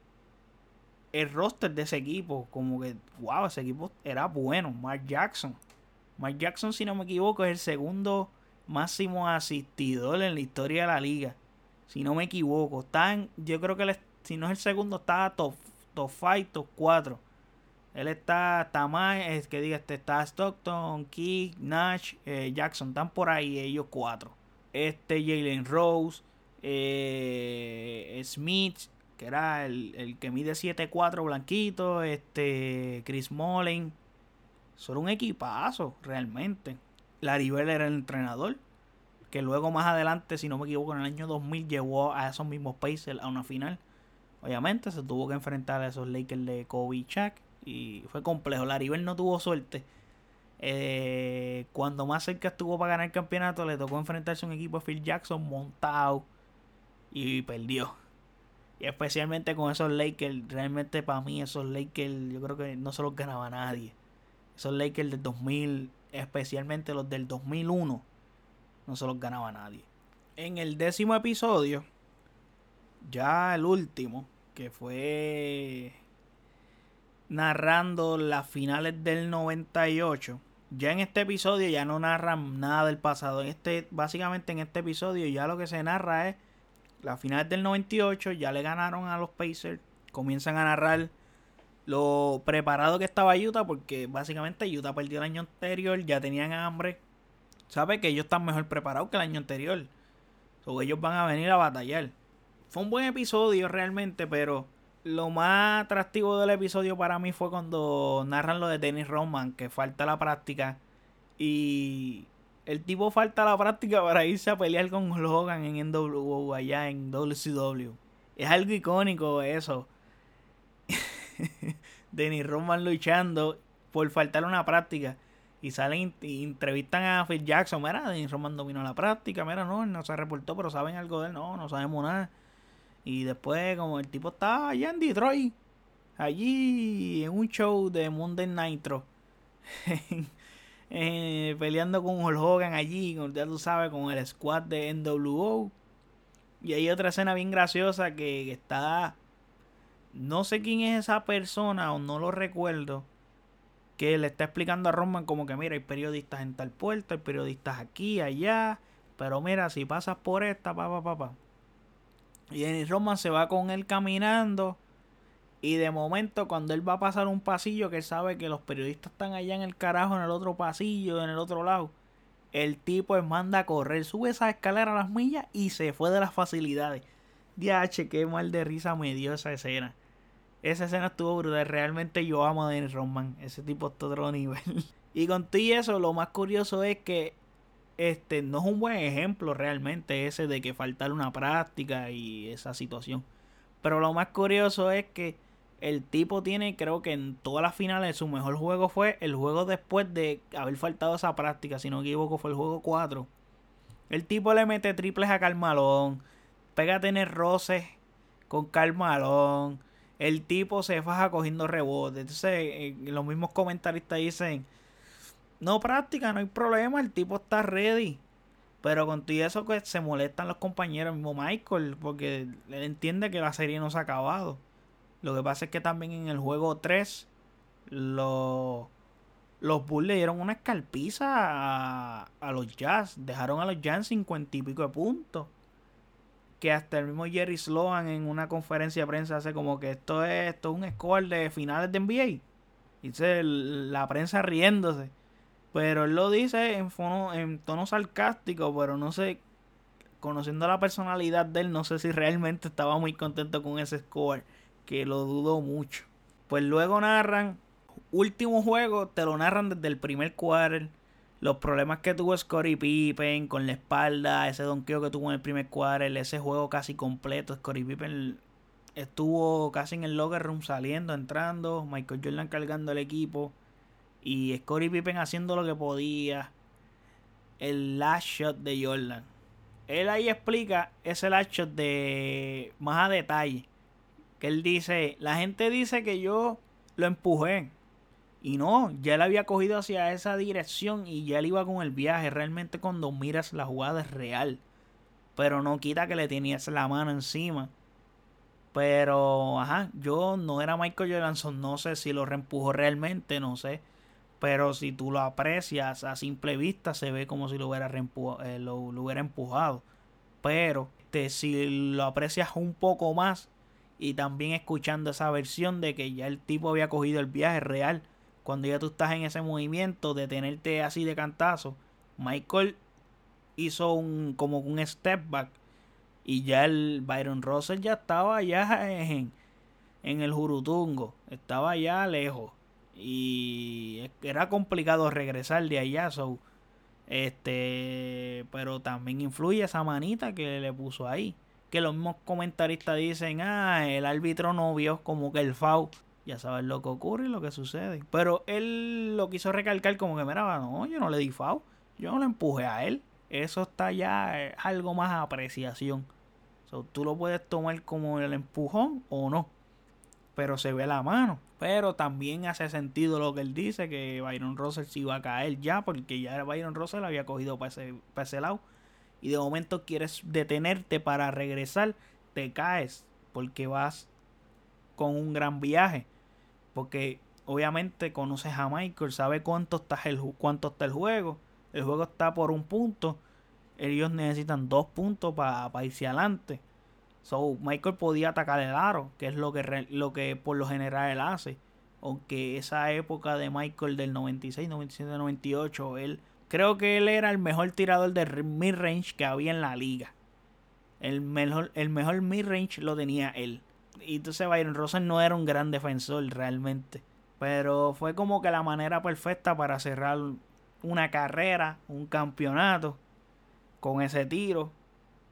el roster de ese equipo. Como que, wow, ese equipo era bueno. Mark Jackson. Mark Jackson, si no me equivoco, es el segundo máximo asistidor en la historia de la liga Si no me equivoco. Están, yo creo que si no es el segundo, está top, top 5, top 4. Él está, está más, es que diga, este está Stockton, Key, Nash, eh, Jackson, están por ahí ellos cuatro. Este Jalen Rose, eh, Smith, que era el, que mide 7'4 blanquito, este Chris Mullen. Son un equipazo, realmente. Larry era el entrenador, que luego más adelante, si no me equivoco, en el año 2000 llevó a esos mismos Pacers a una final. Obviamente se tuvo que enfrentar a esos Lakers de Kobe y y fue complejo. Laribel no tuvo suerte. Eh, cuando más cerca estuvo para ganar el campeonato, le tocó enfrentarse a un equipo de Phil Jackson montado y perdió. Y especialmente con esos Lakers, realmente para mí esos Lakers yo creo que no se los ganaba nadie. Esos Lakers del 2000, especialmente los del 2001, no se los ganaba nadie. En el décimo episodio, ya el último, que fue narrando las finales del 98. Ya en este episodio ya no narran nada del pasado. En este, básicamente en este episodio ya lo que se narra es las finales del 98. Ya le ganaron a los Pacers. Comienzan a narrar lo preparado que estaba Utah. Porque básicamente Utah perdió el año anterior. Ya tenían hambre. Sabe que ellos están mejor preparados que el año anterior. O ellos van a venir a batallar. Fue un buen episodio realmente, pero lo más atractivo del episodio para mí fue cuando narran lo de Dennis Roman, que falta la práctica. Y el tipo falta la práctica para irse a pelear con Logan en NWO allá en WCW. Es algo icónico eso. [laughs] Dennis Roman luchando por faltar una práctica. Y salen y entrevistan a Phil Jackson. Mira, Dennis Roman dominó la práctica. Mira, no, no se reportó, pero saben algo de él. No, no sabemos nada. Y después, como el tipo estaba allá en Detroit, allí en un show de Monday Nitro, [laughs] eh, peleando con Hulk Hogan allí, ya tú sabes, con el squad de NWO. Y hay otra escena bien graciosa que, está. No sé quién es esa persona o no lo recuerdo. Que le está explicando a Roman como que mira, hay periodistas en tal puerto, hay periodistas aquí, allá. Pero mira, si pasas por esta, pa, pa, pa, y Roman se va con él caminando. Y de momento, cuando él va a pasar un pasillo, que él sabe que los periodistas están allá en el carajo, en el otro pasillo, en el otro lado. El tipo manda a correr, sube esa escalera a las millas y se fue de las facilidades. Diache, qué mal de risa me dio esa escena. Esa escena estuvo brutal. Realmente yo amo a Dennis Roman. Ese tipo está otro nivel. [laughs] y con todo eso, lo más curioso es que este no es un buen ejemplo realmente ese de que faltar una práctica y esa situación. Pero lo más curioso es que el tipo tiene, creo que en todas las finales su mejor juego fue el juego después de haber faltado esa práctica, si no me equivoco fue el juego 4. El tipo le mete triples a Carmalón, pega a tener roces con Carmalón. El tipo se faja cogiendo rebotes. Entonces, eh, los mismos comentaristas dicen, no práctica, no hay problema, el tipo está ready. Pero con todo eso que se molestan los compañeros, mismo Michael, porque él entiende que la serie no se ha acabado. Lo que pasa es que también en el juego 3 los, los Bulls le dieron una escalpiza a, a, los Jazz. Dejaron a los Jazz en 50 y pico de puntos. Que hasta el mismo Jerry Sloan en una conferencia de prensa hace como que esto es, esto es un score de finales de NBA. Dice la prensa riéndose. Pero él lo dice en, en tono sarcástico, pero no sé, conociendo la personalidad de él, no sé si realmente estaba muy contento con ese score, que lo dudo mucho. Pues luego narran, último juego, te lo narran desde el primer quarter. Los problemas que tuvo Scottie Pippen con la espalda, ese donqueo que tuvo en el primer quarter, ese juego casi completo. Scottie Pippen estuvo casi en el locker room saliendo, entrando, Michael Jordan cargando el equipo. Y Scottie Pippen haciendo lo que podía. El last shot de Jordan. Él ahí explica ese last shot de más a detalle. Que él dice, la gente dice que yo lo empujé. Y no, ya él había cogido hacia esa dirección y ya él iba con el viaje. Realmente cuando miras la jugada es real. Pero no quita que le tenías la mano encima. Pero, ajá, yo no era Michael Jordan, no sé si lo reempujó realmente, no sé. Pero si tú lo aprecias a simple vista, se ve como si lo hubiera, eh, lo, hubiera empujado. Pero este, si lo aprecias un poco más y también escuchando esa versión de que ya el tipo había cogido el viaje real, cuando ya tú estás en ese movimiento de tenerte así de cantazo, Michael hizo un como un step back y ya el Byron Russell ya estaba ya en, en el Jurutungo, estaba ya lejos y era complicado regresar de allá, este, pero también influye esa manita que le puso ahí. Que los mismos comentaristas dicen, ah, el árbitro no vio como que el FAU. Ya sabes lo que ocurre y lo que sucede. Pero él lo quiso recalcar como que, mira, no, yo no le di FAU. Yo no le empujé a él. Eso está ya es algo más apreciación. So, tú lo puedes tomar como el empujón o no. Pero se ve la mano. Pero también hace sentido lo que él dice, que Byron Russell se iba a caer ya, porque ya Byron Russell había cogido para para ese lado. Y de momento quieres detenerte para regresar, te caes, porque vas con un gran viaje. Porque obviamente conoces a Michael, sabe cuánto está el, cuánto está el juego. El juego está por un punto. Ellos necesitan dos puntos para irse adelante. So, Michael podía atacar el aro, que es lo que, lo que por lo general él hace. Aunque esa época de Michael del 96, 97, 98, él creo que él era el mejor tirador de mid-range que había en la liga. El mejor, el mejor mid-range lo tenía él. Y entonces Byron Russell no era un gran defensor realmente. Pero fue como que la manera perfecta para cerrar una carrera, un campeonato con ese tiro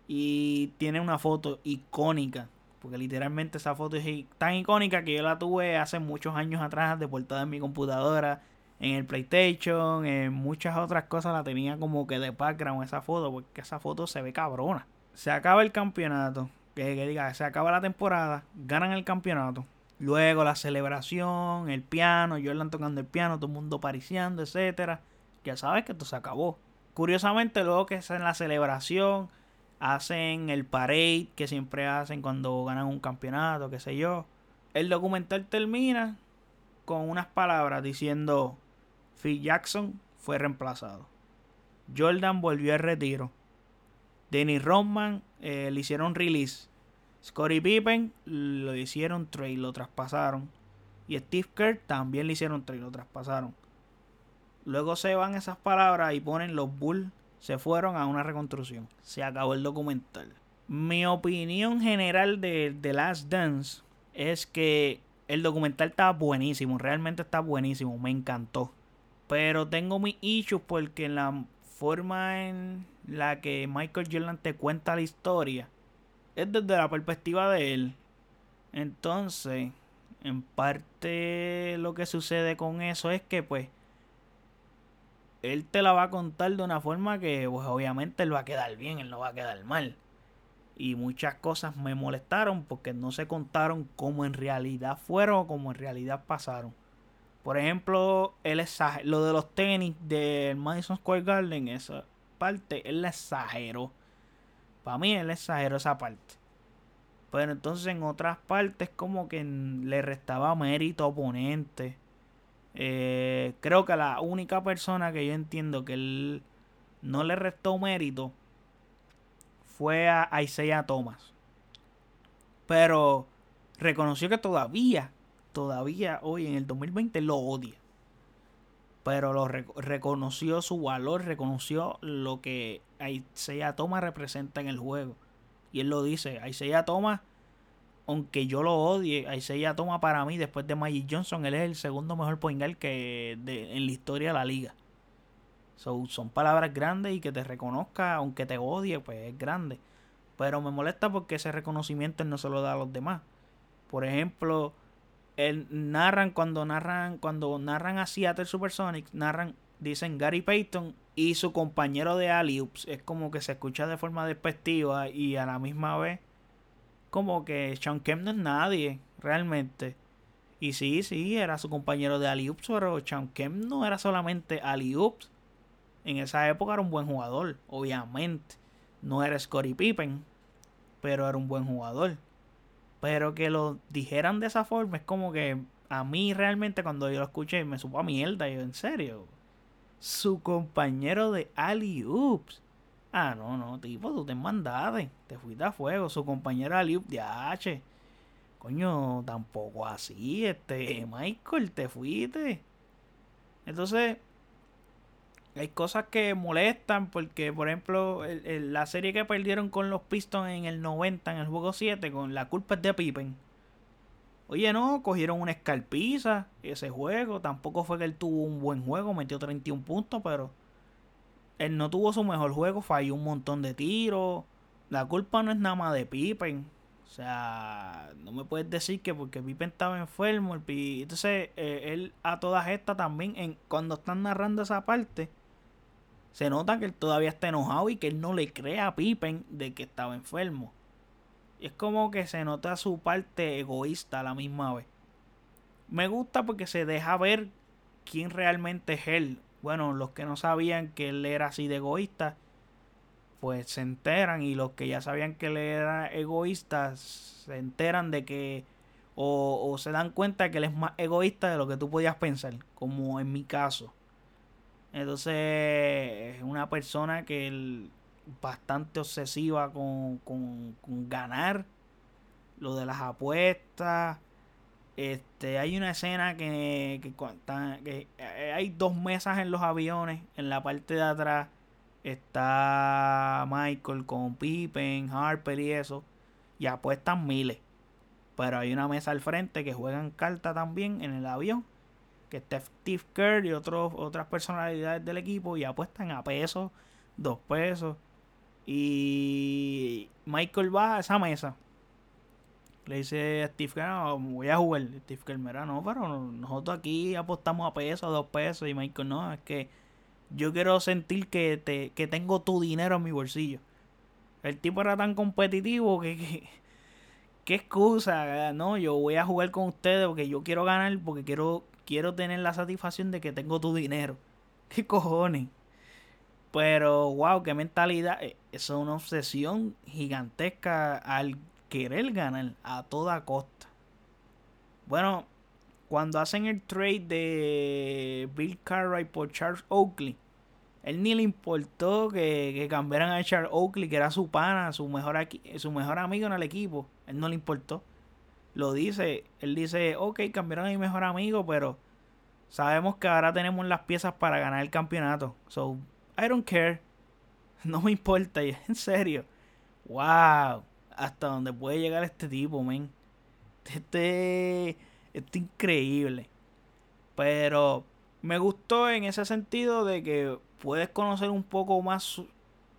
y tiene una foto icónica. Porque literalmente esa foto es tan icónica que yo la tuve hace muchos años atrás de portada en mi computadora, en el PlayStation, en muchas otras cosas la tenía como que de background esa foto, porque esa foto se ve cabrona. Se acaba el campeonato, que, diga, se acaba la temporada, ganan el campeonato. Luego la celebración, el piano, Jordan tocando el piano, todo el mundo pariciando, etcétera. Ya sabes que esto se acabó. Curiosamente, luego que es en la celebración, hacen el parade que siempre hacen cuando ganan un campeonato, qué sé yo. El documental termina con unas palabras diciendo Phil Jackson fue reemplazado. Jordan volvió al retiro. Dennis Rodman eh, le hicieron release. Scottie Pippen lo hicieron trade, lo traspasaron. Y Steve Kerr también le hicieron trade, lo traspasaron. Luego se van esas palabras y ponen los Bulls se fueron a una reconstrucción. Se acabó el documental. Mi opinión general de The Last Dance es que el documental está buenísimo, realmente está buenísimo, me encantó. Pero tengo mis issues porque la forma en la que Michael Jordan te cuenta la historia es desde la perspectiva de él. Entonces, en parte lo que sucede con eso es que pues él te la va a contar de una forma que pues, obviamente él va a quedar bien, él no va a quedar mal. Y muchas cosas me molestaron porque no se contaron como en realidad fueron o como en realidad pasaron. Por ejemplo, él lo de los tenis del Madison Square Garden, esa parte, él la exageró. Para mí, él exageró esa parte. Pero entonces en otras partes como que le restaba mérito a oponente eh, creo que la única persona que yo entiendo que él no le restó mérito fue a Isaiah Thomas. Pero reconoció que todavía, todavía hoy en el 2020 lo odia. Pero lo reconoció su valor, reconoció lo que Isaiah Thomas representa en el juego. Y él lo dice, Isaiah Thomas aunque yo lo odie, ya toma para mí, después de Magic Johnson, él es el segundo mejor point que en la historia de la liga. son palabras grandes y que te reconozca, aunque te odie, pues es grande. Pero me molesta porque ese reconocimiento no se lo da a los demás. Por ejemplo, el, narran cuando narran cuando narran a Seattle Supersonics, narran dicen Gary Payton y su compañero de Aliups. Es como que se escucha de forma despectiva y a la misma vez como que Sean Kemp no es nadie, realmente. Y sí, sí, era su compañero de Ali pero Sean Kemp no era solamente Ali En esa época era un buen jugador, obviamente. No era Scottie Pippen, pero era un buen jugador. Pero que lo dijeran de esa forma es como que a mí realmente cuando yo lo escuché me supo a mierda. Yo, en serio. Su compañero de Ali Ah, no, no, tipo, tú te mandaste, te fuiste a fuego. Su compañera Liu de H. Coño, tampoco así, este, Michael, te fuiste. Entonces, hay cosas que molestan porque, por ejemplo, la serie que perdieron con los Pistons en el 90, en el juego 7, con la culpa es de Pippen. Oye, no, cogieron una escarpiza ese juego. Tampoco fue que él tuvo un buen juego, metió 31 puntos, pero él no tuvo su mejor juego, falló un montón de tiros. La culpa no es nada más de Pippen. O sea, no me puedes decir que porque Pippen estaba enfermo. El Entonces, eh, él a todas estas también, en, cuando están narrando esa parte, se nota que él todavía está enojado y que él no le cree a Pippen de que estaba enfermo. Y es como que se nota su parte egoísta a la misma vez. Me gusta porque se deja ver quién realmente es él bueno, los que no sabían que él era así de egoísta, pues se enteran y los que ya sabían que él era egoísta, se enteran de que o, se dan cuenta que él es más egoísta de lo que tú podías pensar, como en mi caso. Entonces es una persona que es bastante obsesiva con, con, ganar, lo de las apuestas, este, hay una escena que, que, eh, hay dos mesas en los aviones. En la parte de atrás está Michael con Pippen, Harper y eso. Y apuestan miles. Pero hay una mesa al frente que juegan carta también en el avión. Que está Steve Kerr y otros, otras personalidades del equipo. Y apuestan a pesos, dos pesos. Y Michael va a esa mesa le dice a Steve Kerr, voy a jugar. Steve Kerr, mira, no, pero nosotros aquí apostamos a pesos, dos pesos. Y Michael, no, es que yo quiero sentir que, te, que tengo tu dinero en mi bolsillo. El tipo era tan competitivo que, que [laughs] qué excusa, no, yo voy a jugar con ustedes porque yo quiero ganar, porque quiero, quiero tener la satisfacción de que tengo tu dinero. [laughs] ¿Qué cojones? Pero, wow, qué mentalidad. Eh, eso es una obsesión gigantesca al querer ganar a toda costa. Bueno, cuando hacen el trade de Bill Cartwright por Charles Oakley, él ni le importó que, cambiaran a Charles Oakley, que era su pana, su mejor, su mejor amigo en el equipo. Él no le importó. Lo dice, él dice, ok, cambiaron a mi mejor amigo, pero sabemos que ahora tenemos las piezas para ganar el campeonato. So, I don't care. [laughs] No me importa, en serio. Wow hasta donde puede llegar este tipo, men. Este, este increíble. Pero me gustó en ese sentido de que puedes conocer un poco más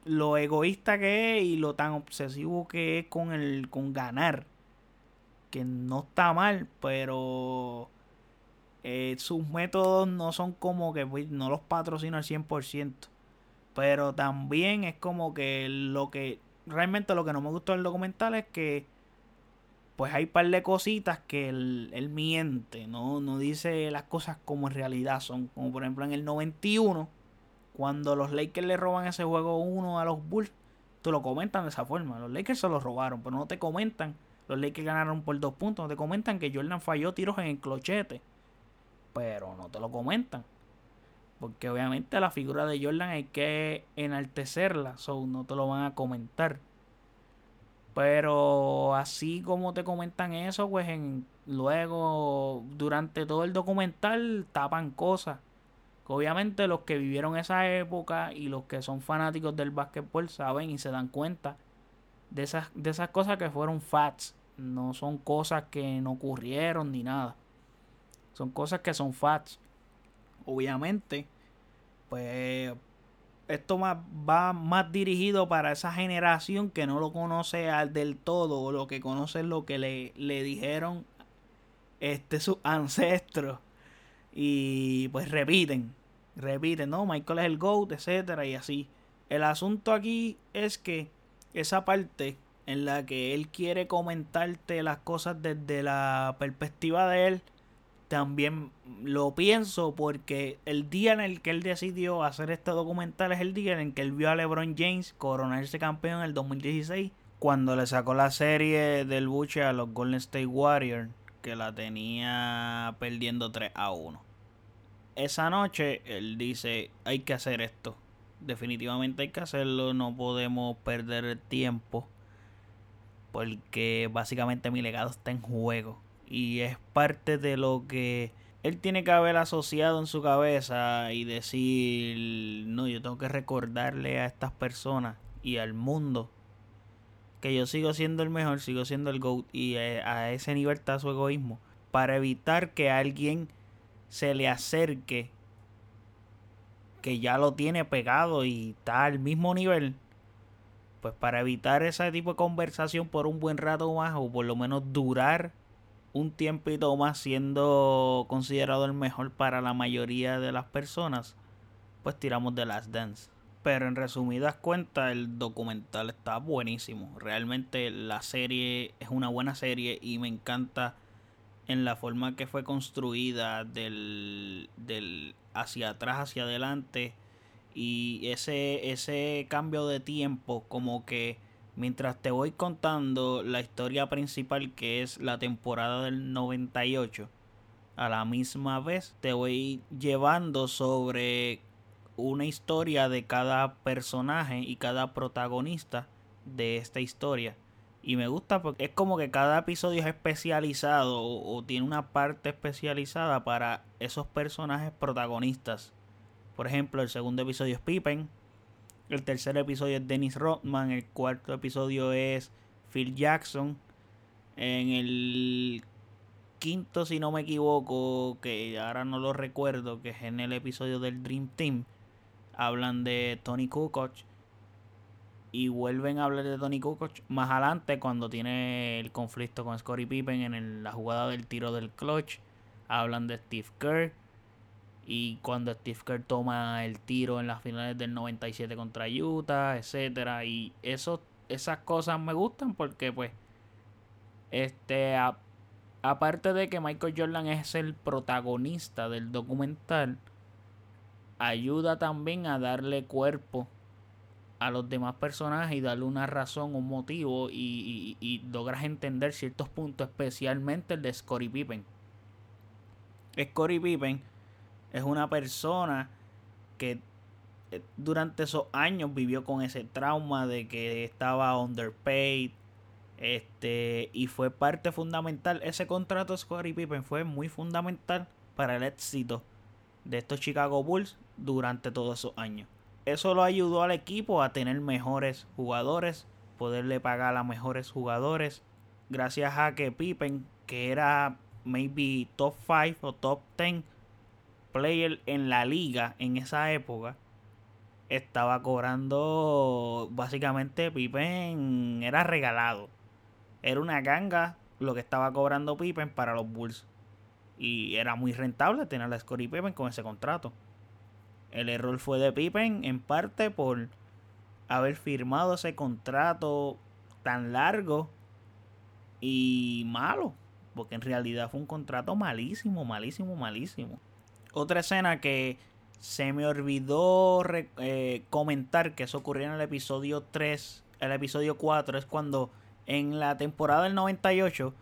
lo egoísta que es y lo tan obsesivo que es con el con ganar. Que no está mal, pero eh, sus métodos no son como que pues, no los patrocina al 100%. Pero también es como que lo que realmente lo que no me gustó del documental es que pues hay un par de cositas que él, miente, ¿no? no dice las cosas como en realidad son. Como por ejemplo en el 91, cuando los Lakers le roban ese juego 1 a los Bulls, tú lo comentan de esa forma. Los Lakers se los robaron, pero no te comentan. Los Lakers ganaron por dos puntos. Te comentan que Jordan falló tiros en el clochete. Pero no te lo comentan. Porque obviamente la figura de Jordan hay que enaltecerla, so no te lo van a comentar. Pero así como te comentan eso, pues en, luego durante todo el documental tapan cosas. obviamente los que vivieron esa época y los que son fanáticos del básquetbol saben y se dan cuenta de esas, de esas cosas que fueron facts. No son cosas que no ocurrieron ni nada. Son cosas que son facts obviamente, pues esto va más dirigido para esa generación que no lo conoce al del todo o lo que conoce lo que le, le dijeron este sus ancestros y pues repiten repiten no Michael es el GOAT etcétera y así el asunto aquí es que esa parte en la que él quiere comentarte las cosas desde la perspectiva de él también lo pienso porque el día en el que él decidió hacer este documental es el día en el que él vio a LeBron James coronarse campeón en el 2016 cuando le sacó la serie del buche a los Golden State Warriors que la tenía perdiendo 3 a 1. Esa noche él dice hay que hacer esto. Definitivamente hay que hacerlo, no podemos perder tiempo porque básicamente mi legado está en juego y es parte de lo que él tiene que haber asociado en su cabeza y decir, no, yo tengo que recordarle a estas personas y al mundo que yo sigo siendo el mejor, sigo siendo el GOAT y a ese nivel está su egoísmo para evitar que alguien se le acerque que ya lo tiene pegado y está al mismo nivel pues para evitar ese tipo de conversación por un buen rato más o por lo menos durar un tiempito más siendo considerado el mejor para la mayoría de las personas, pues tiramos de Last Dance. Pero en resumidas cuentas, el documental está buenísimo. Realmente la serie es una buena serie y me encanta en la forma que fue construida del, del hacia atrás, hacia adelante. Y ese, ese cambio de tiempo como que mientras te voy contando la historia principal que es la temporada del 98, a la misma vez te voy llevando sobre una historia de cada personaje y cada protagonista de esta historia. Y me gusta porque es como que cada episodio es especializado o, tiene una parte especializada para esos personajes protagonistas. Por ejemplo, el segundo episodio es Pippen, el tercer episodio es Dennis Rodman. El cuarto episodio es Phil Jackson. En el quinto, si no me equivoco, que ahora no lo recuerdo, que es en el episodio del Dream Team, hablan de Tony Kukoc. Y vuelven a hablar de Tony Kukoc más adelante cuando tiene el conflicto con Scottie Pippen en la jugada del tiro del clutch. Hablan de Steve Kerr y cuando Steve Kerr toma el tiro en las finales del 97 contra Utah, etcétera y eso esas cosas me gustan porque pues este aparte de que Michael Jordan es el protagonista del documental ayuda también a darle cuerpo a los demás personajes y darle una razón, un motivo y, y, y logras entender ciertos puntos, especialmente el de Scottie Pippen. Scottie Pippen es una persona que eh, durante esos años vivió con ese trauma de que estaba underpaid. Este, y fue parte fundamental. Ese contrato de Scottie Pippen fue muy fundamental para el éxito de estos Chicago Bulls durante todos esos años. Eso lo ayudó al equipo a tener mejores jugadores, poderle pagar a mejores jugadores. Gracias a que Pippen, que era maybe top 5 o top 10 player en la liga en esa época estaba cobrando básicamente Pippen era regalado. Era una ganga lo que estaba cobrando Pippen para los Bulls. Y era muy rentable tener a Scottie Pippen con ese contrato. El error fue de Pippen en parte por haber firmado ese contrato tan largo y malo. Porque en realidad fue un contrato malísimo, malísimo, malísimo. Otra escena que se me olvidó eh, comentar que eso ocurrió en el episodio 3, el episodio 4, es cuando en la temporada del 98,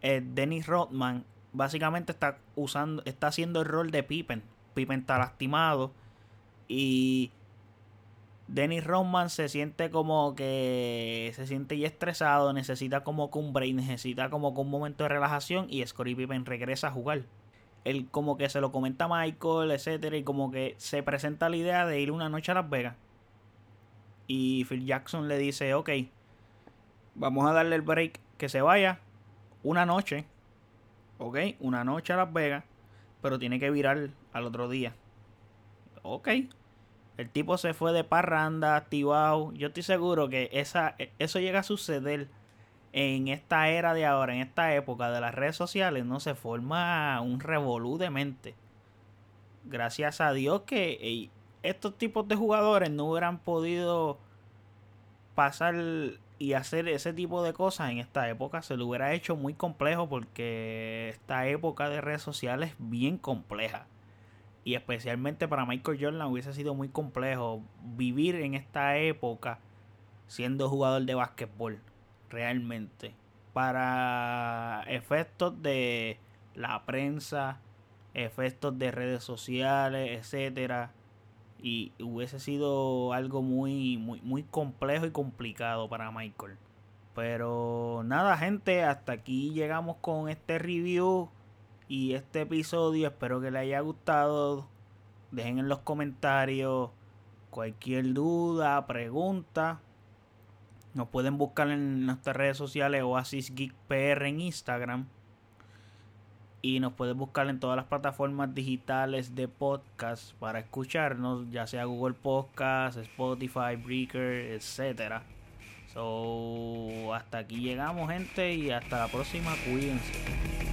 eh, Dennis Rodman básicamente está usando, está haciendo el rol de Pippen. Pippen está lastimado y Dennis Rodman se siente como que se siente ya estresado, necesita como que un break, necesita como que un momento de relajación y Scottie Pippen regresa a jugar él como que se lo comenta a Michael, etcétera, y como que se presenta la idea de ir una noche a Las Vegas. Y Phil Jackson le dice, ok, vamos a darle el break, que se vaya una noche, ok, una noche a Las Vegas, pero tiene que virar al otro día. Ok, el tipo se fue de parranda, activado. Yo estoy seguro que esa, eso llega a suceder en esta era de ahora, en esta época de las redes sociales, no se forma un revolú de mente. Gracias a Dios que estos tipos de jugadores no hubieran podido pasar y hacer ese tipo de cosas en esta época. Se lo hubiera hecho muy complejo porque esta época de redes sociales es bien compleja. Y especialmente para Michael Jordan hubiese sido muy complejo vivir en esta época siendo jugador de básquetbol realmente. Para efectos de la prensa, efectos de redes sociales, etcétera. y hubiese sido algo muy, muy, muy complejo y complicado para Michael. Pero nada, gente, hasta aquí llegamos con este review y este episodio. Espero que les haya gustado. Dejen en los comentarios cualquier duda, pregunta. Nos pueden buscar en nuestras redes sociales Oasis Geek PR en Instagram. Y nos pueden buscar en todas las plataformas digitales de podcast para escucharnos, ya sea Google Podcast, Spotify, Breaker, etcétera. So, hasta aquí llegamos, gente, y hasta la próxima. Cuídense.